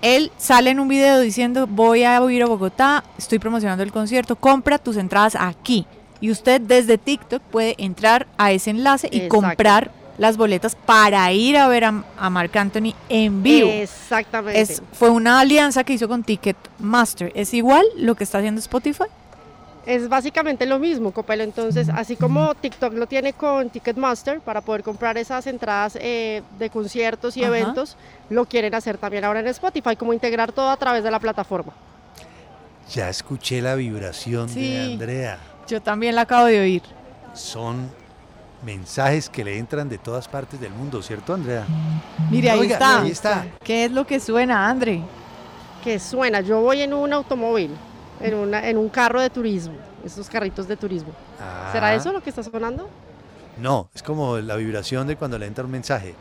Él sale en un video diciendo, voy a ir a Bogotá, estoy promocionando el concierto, compra tus entradas aquí. Y usted desde TikTok puede entrar a ese enlace y Exacto. comprar las boletas para ir a ver a, a Marc Anthony en vivo. Exactamente. Es, fue una alianza que hizo con Ticketmaster. ¿Es igual lo que está haciendo Spotify? Es básicamente lo mismo, Copelo. Entonces, así como TikTok lo tiene con Ticketmaster para poder comprar esas entradas eh, de conciertos y Ajá. eventos, lo quieren hacer también ahora en Spotify, como integrar todo a través de la plataforma. Ya escuché la vibración Sí. de Andrea. Yo también la acabo de oír. Son mensajes que le entran de todas partes del mundo, ¿cierto, Andrea? Mire, ahí Oiga, está. ahí está. ¿Qué es lo que suena, Andre? que suena. Yo voy en un automóvil, en, una, en un carro de turismo, esos carritos de turismo. ¿Será Ah. eso lo que está sonando? No, es como la vibración de cuando le entra un mensaje.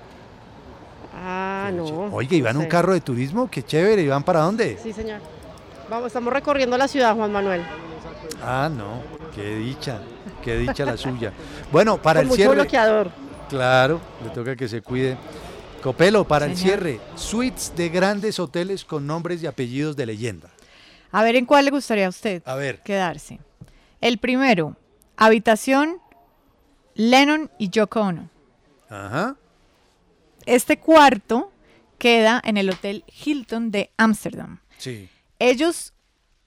Ah, no. ¿y van no un sé. carro de turismo? Qué chévere. ¿Y van para dónde? Sí, señor. Vamos, estamos recorriendo la ciudad, Juan Manuel. Ah, no. Qué dicha. Qué dicha la suya. (laughs) Bueno, para Con el mucho cierre. bloqueador. Claro, le toca que se cuide. Copelo, para el cierre, suites de grandes hoteles con nombres y apellidos de leyenda. A ver, ¿en cuál le gustaría a usted A ver. quedarse? El primero, habitación Lennon y Yoko Ono. Ajá. Este cuarto queda en el Hotel Hilton de Ámsterdam. Sí. Ellos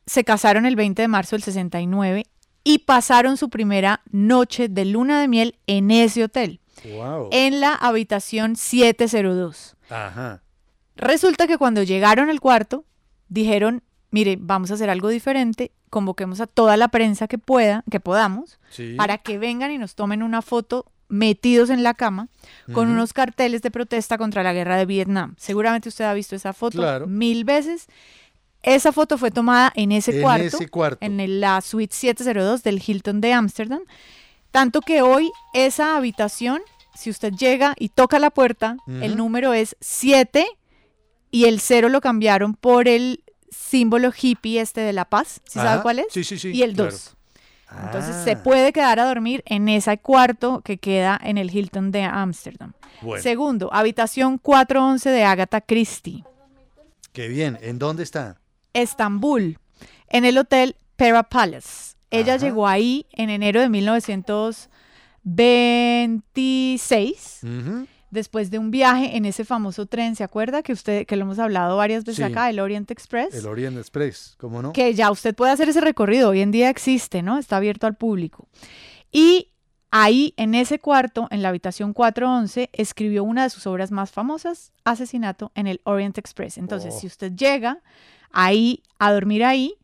se casaron el 20 de marzo del 69 y pasaron su primera noche de luna de miel en ese hotel, Wow. en la habitación 702. Ajá. Resulta que cuando llegaron al cuarto, dijeron, mire, vamos a hacer algo diferente, convoquemos a toda la prensa que pueda, que podamos, Sí. para que vengan y nos tomen una foto metidos en la cama con unos carteles de protesta contra la guerra de Vietnam. Seguramente usted ha visto esa foto Claro. mil veces. Esa foto fue tomada en ese En cuarto, ese cuarto. en el- la suite 702 del Hilton de Ámsterdam. Tanto que hoy esa habitación, si usted llega y toca la puerta, el número es 7 y el 0 lo cambiaron por el símbolo hippie este de la paz. ¿Sí sabe Ajá. cuál es? Sí, sí, sí, Y el claro. 2. Entonces Ah. se puede quedar a dormir en ese cuarto que queda en el Hilton de Ámsterdam. Bueno. Segundo, habitación 411 de Agatha Christie, Qué bien. ¿En dónde está? Estambul, en el hotel Pera Palace. Ella Ajá. llegó ahí en enero de 1926, Ujú. Después de un viaje en ese famoso tren, ¿se acuerda? Que usted, que lo hemos hablado varias veces Sí. acá, el Orient Express. El Orient Express, ¿cómo no? que ya usted puede hacer ese recorrido, hoy en día existe, ¿no? Está abierto al público. Y ahí, en ese cuarto, en la habitación 411, escribió una de sus obras más famosas, Asesinato en el Orient Express. Entonces, Oh. si usted llega ahí a dormir ahí,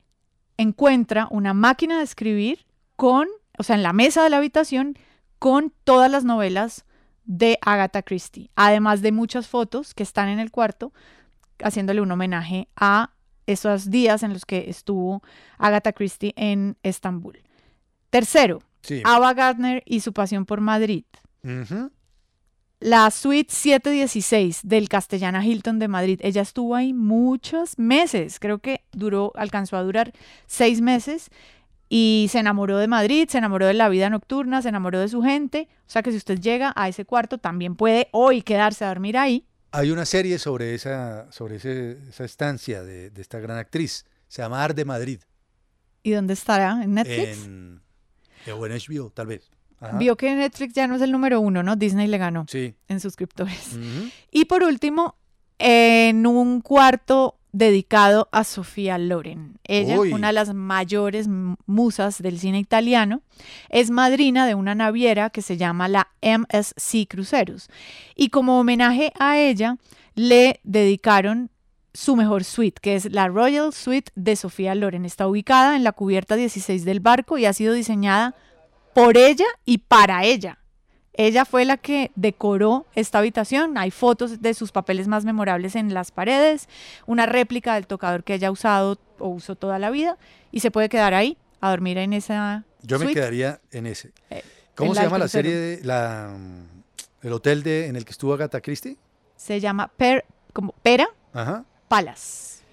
encuentra una máquina de escribir con, o sea, en la mesa de la habitación, con todas las novelas de Agatha Christie, además de muchas fotos que están en el cuarto, haciéndole un homenaje a esos días en los que estuvo Agatha Christie en Estambul. Tercero, Sí. Ava Gardner y su pasión por Madrid. La suite 716 del Castellana Hilton de Madrid. Ella estuvo ahí muchos meses. Creo que duró, alcanzó a durar seis meses y se enamoró de Madrid, se enamoró de la vida nocturna, se enamoró de su gente. O sea que si usted llega a ese cuarto, también puede hoy quedarse a dormir ahí. Hay una serie sobre esa, sobre ese- esa estancia de, de esta gran actriz. Se llama Ar de Madrid. ¿Y dónde estará? ¿En Netflix? En, eh, o en HBO, tal vez. Ajá. Vio que Netflix ya no es el número uno, ¿no? Disney le ganó Sí. en suscriptores. Y por último, en un cuarto dedicado a Sofía Loren. Ella, Uy. una de las mayores musas del cine italiano, es madrina de una naviera que se llama la MSC Cruceros. Y como homenaje a ella, le dedicaron su mejor suite, que es la Royal Suite de Sofía Loren. Está ubicada en la cubierta 16 del barco y ha sido diseñada por ella y para ella. Ella fue la que decoró esta habitación. Hay fotos de sus papeles más memorables en las paredes, una réplica del tocador que ella ha usado o usó toda la vida y se puede quedar ahí a dormir en esa Yo me quedaría en ese. ¿Cómo en se la llama la serie, de, la, mm, el hotel de, en el que estuvo Agatha Christie? Se llama Per, como Pera Ajá. Palace.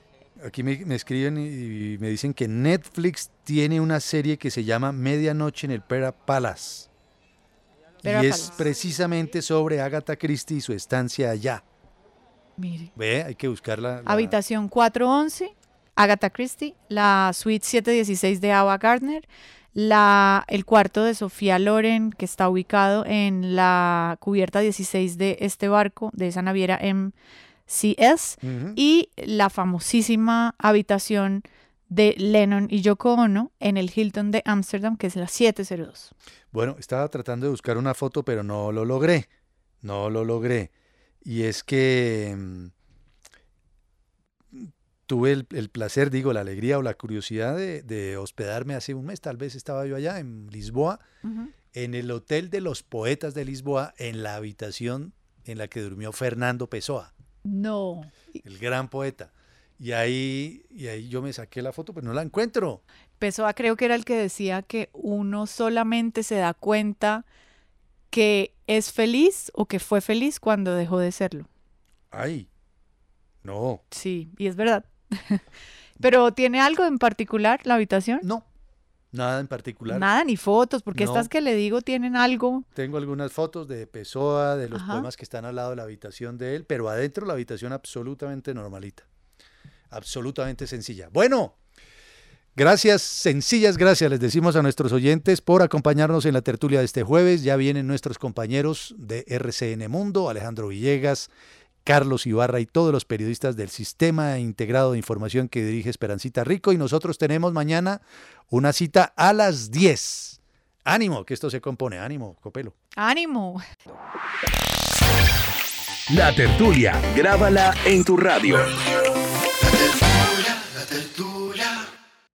Aquí me, me escriben y me dicen que Netflix tiene una serie que se llama Medianoche en el Pera Palace. Y es precisamente sobre Agatha Christie y su estancia allá. Mire. Ve, hay que buscarla. la- Habitación 411, Agatha Christie, la suite 716 de Ava Gardner, la, el cuarto de Sofía Loren, que está ubicado en la cubierta 16 de este barco, de esa naviera MCS, y la famosísima habitación de Lennon y Yoko Ono en el Hilton de Ámsterdam, que es la 702. Bueno, estaba tratando de buscar una foto, pero no lo logré. No lo logré. Y es que mm, tuve el, el placer, digo, la alegría o la curiosidad de, de hospedarme hace un mes, tal vez estaba yo allá en Lisboa, en el Hotel de los Poetas de Lisboa, en la habitación en la que durmió Fernando Pessoa, No. el gran poeta. Y ahí, y ahí yo me saqué la foto, pero no la encuentro. Pessoa creo que era el que decía que uno solamente se da cuenta que es feliz o que fue feliz cuando dejó de serlo. Ay, no. Sí, y es verdad. (laughs) Pero ¿tiene algo en particular la habitación? No, nada en particular. Nada, ni fotos, porque estas que le digo tienen algo. Tengo algunas fotos de Pessoa, de los poemas que están al lado de la habitación de él, pero adentro la habitación absolutamente normalita. Absolutamente sencilla. Bueno, Gracias, sencillas gracias les decimos a nuestros oyentes por acompañarnos en la tertulia de este jueves. Ya vienen nuestros compañeros de RCN Mundo, Alejandro Villegas, Carlos Ibarra y todos los periodistas del Sistema Integrado de Información que dirige Esperancita Rico. Y nosotros tenemos mañana una cita a las 10. Ánimo, que esto se compone. Ánimo, Copelo. Ánimo. La tertulia, grábala en tu radio. Þetta er þú.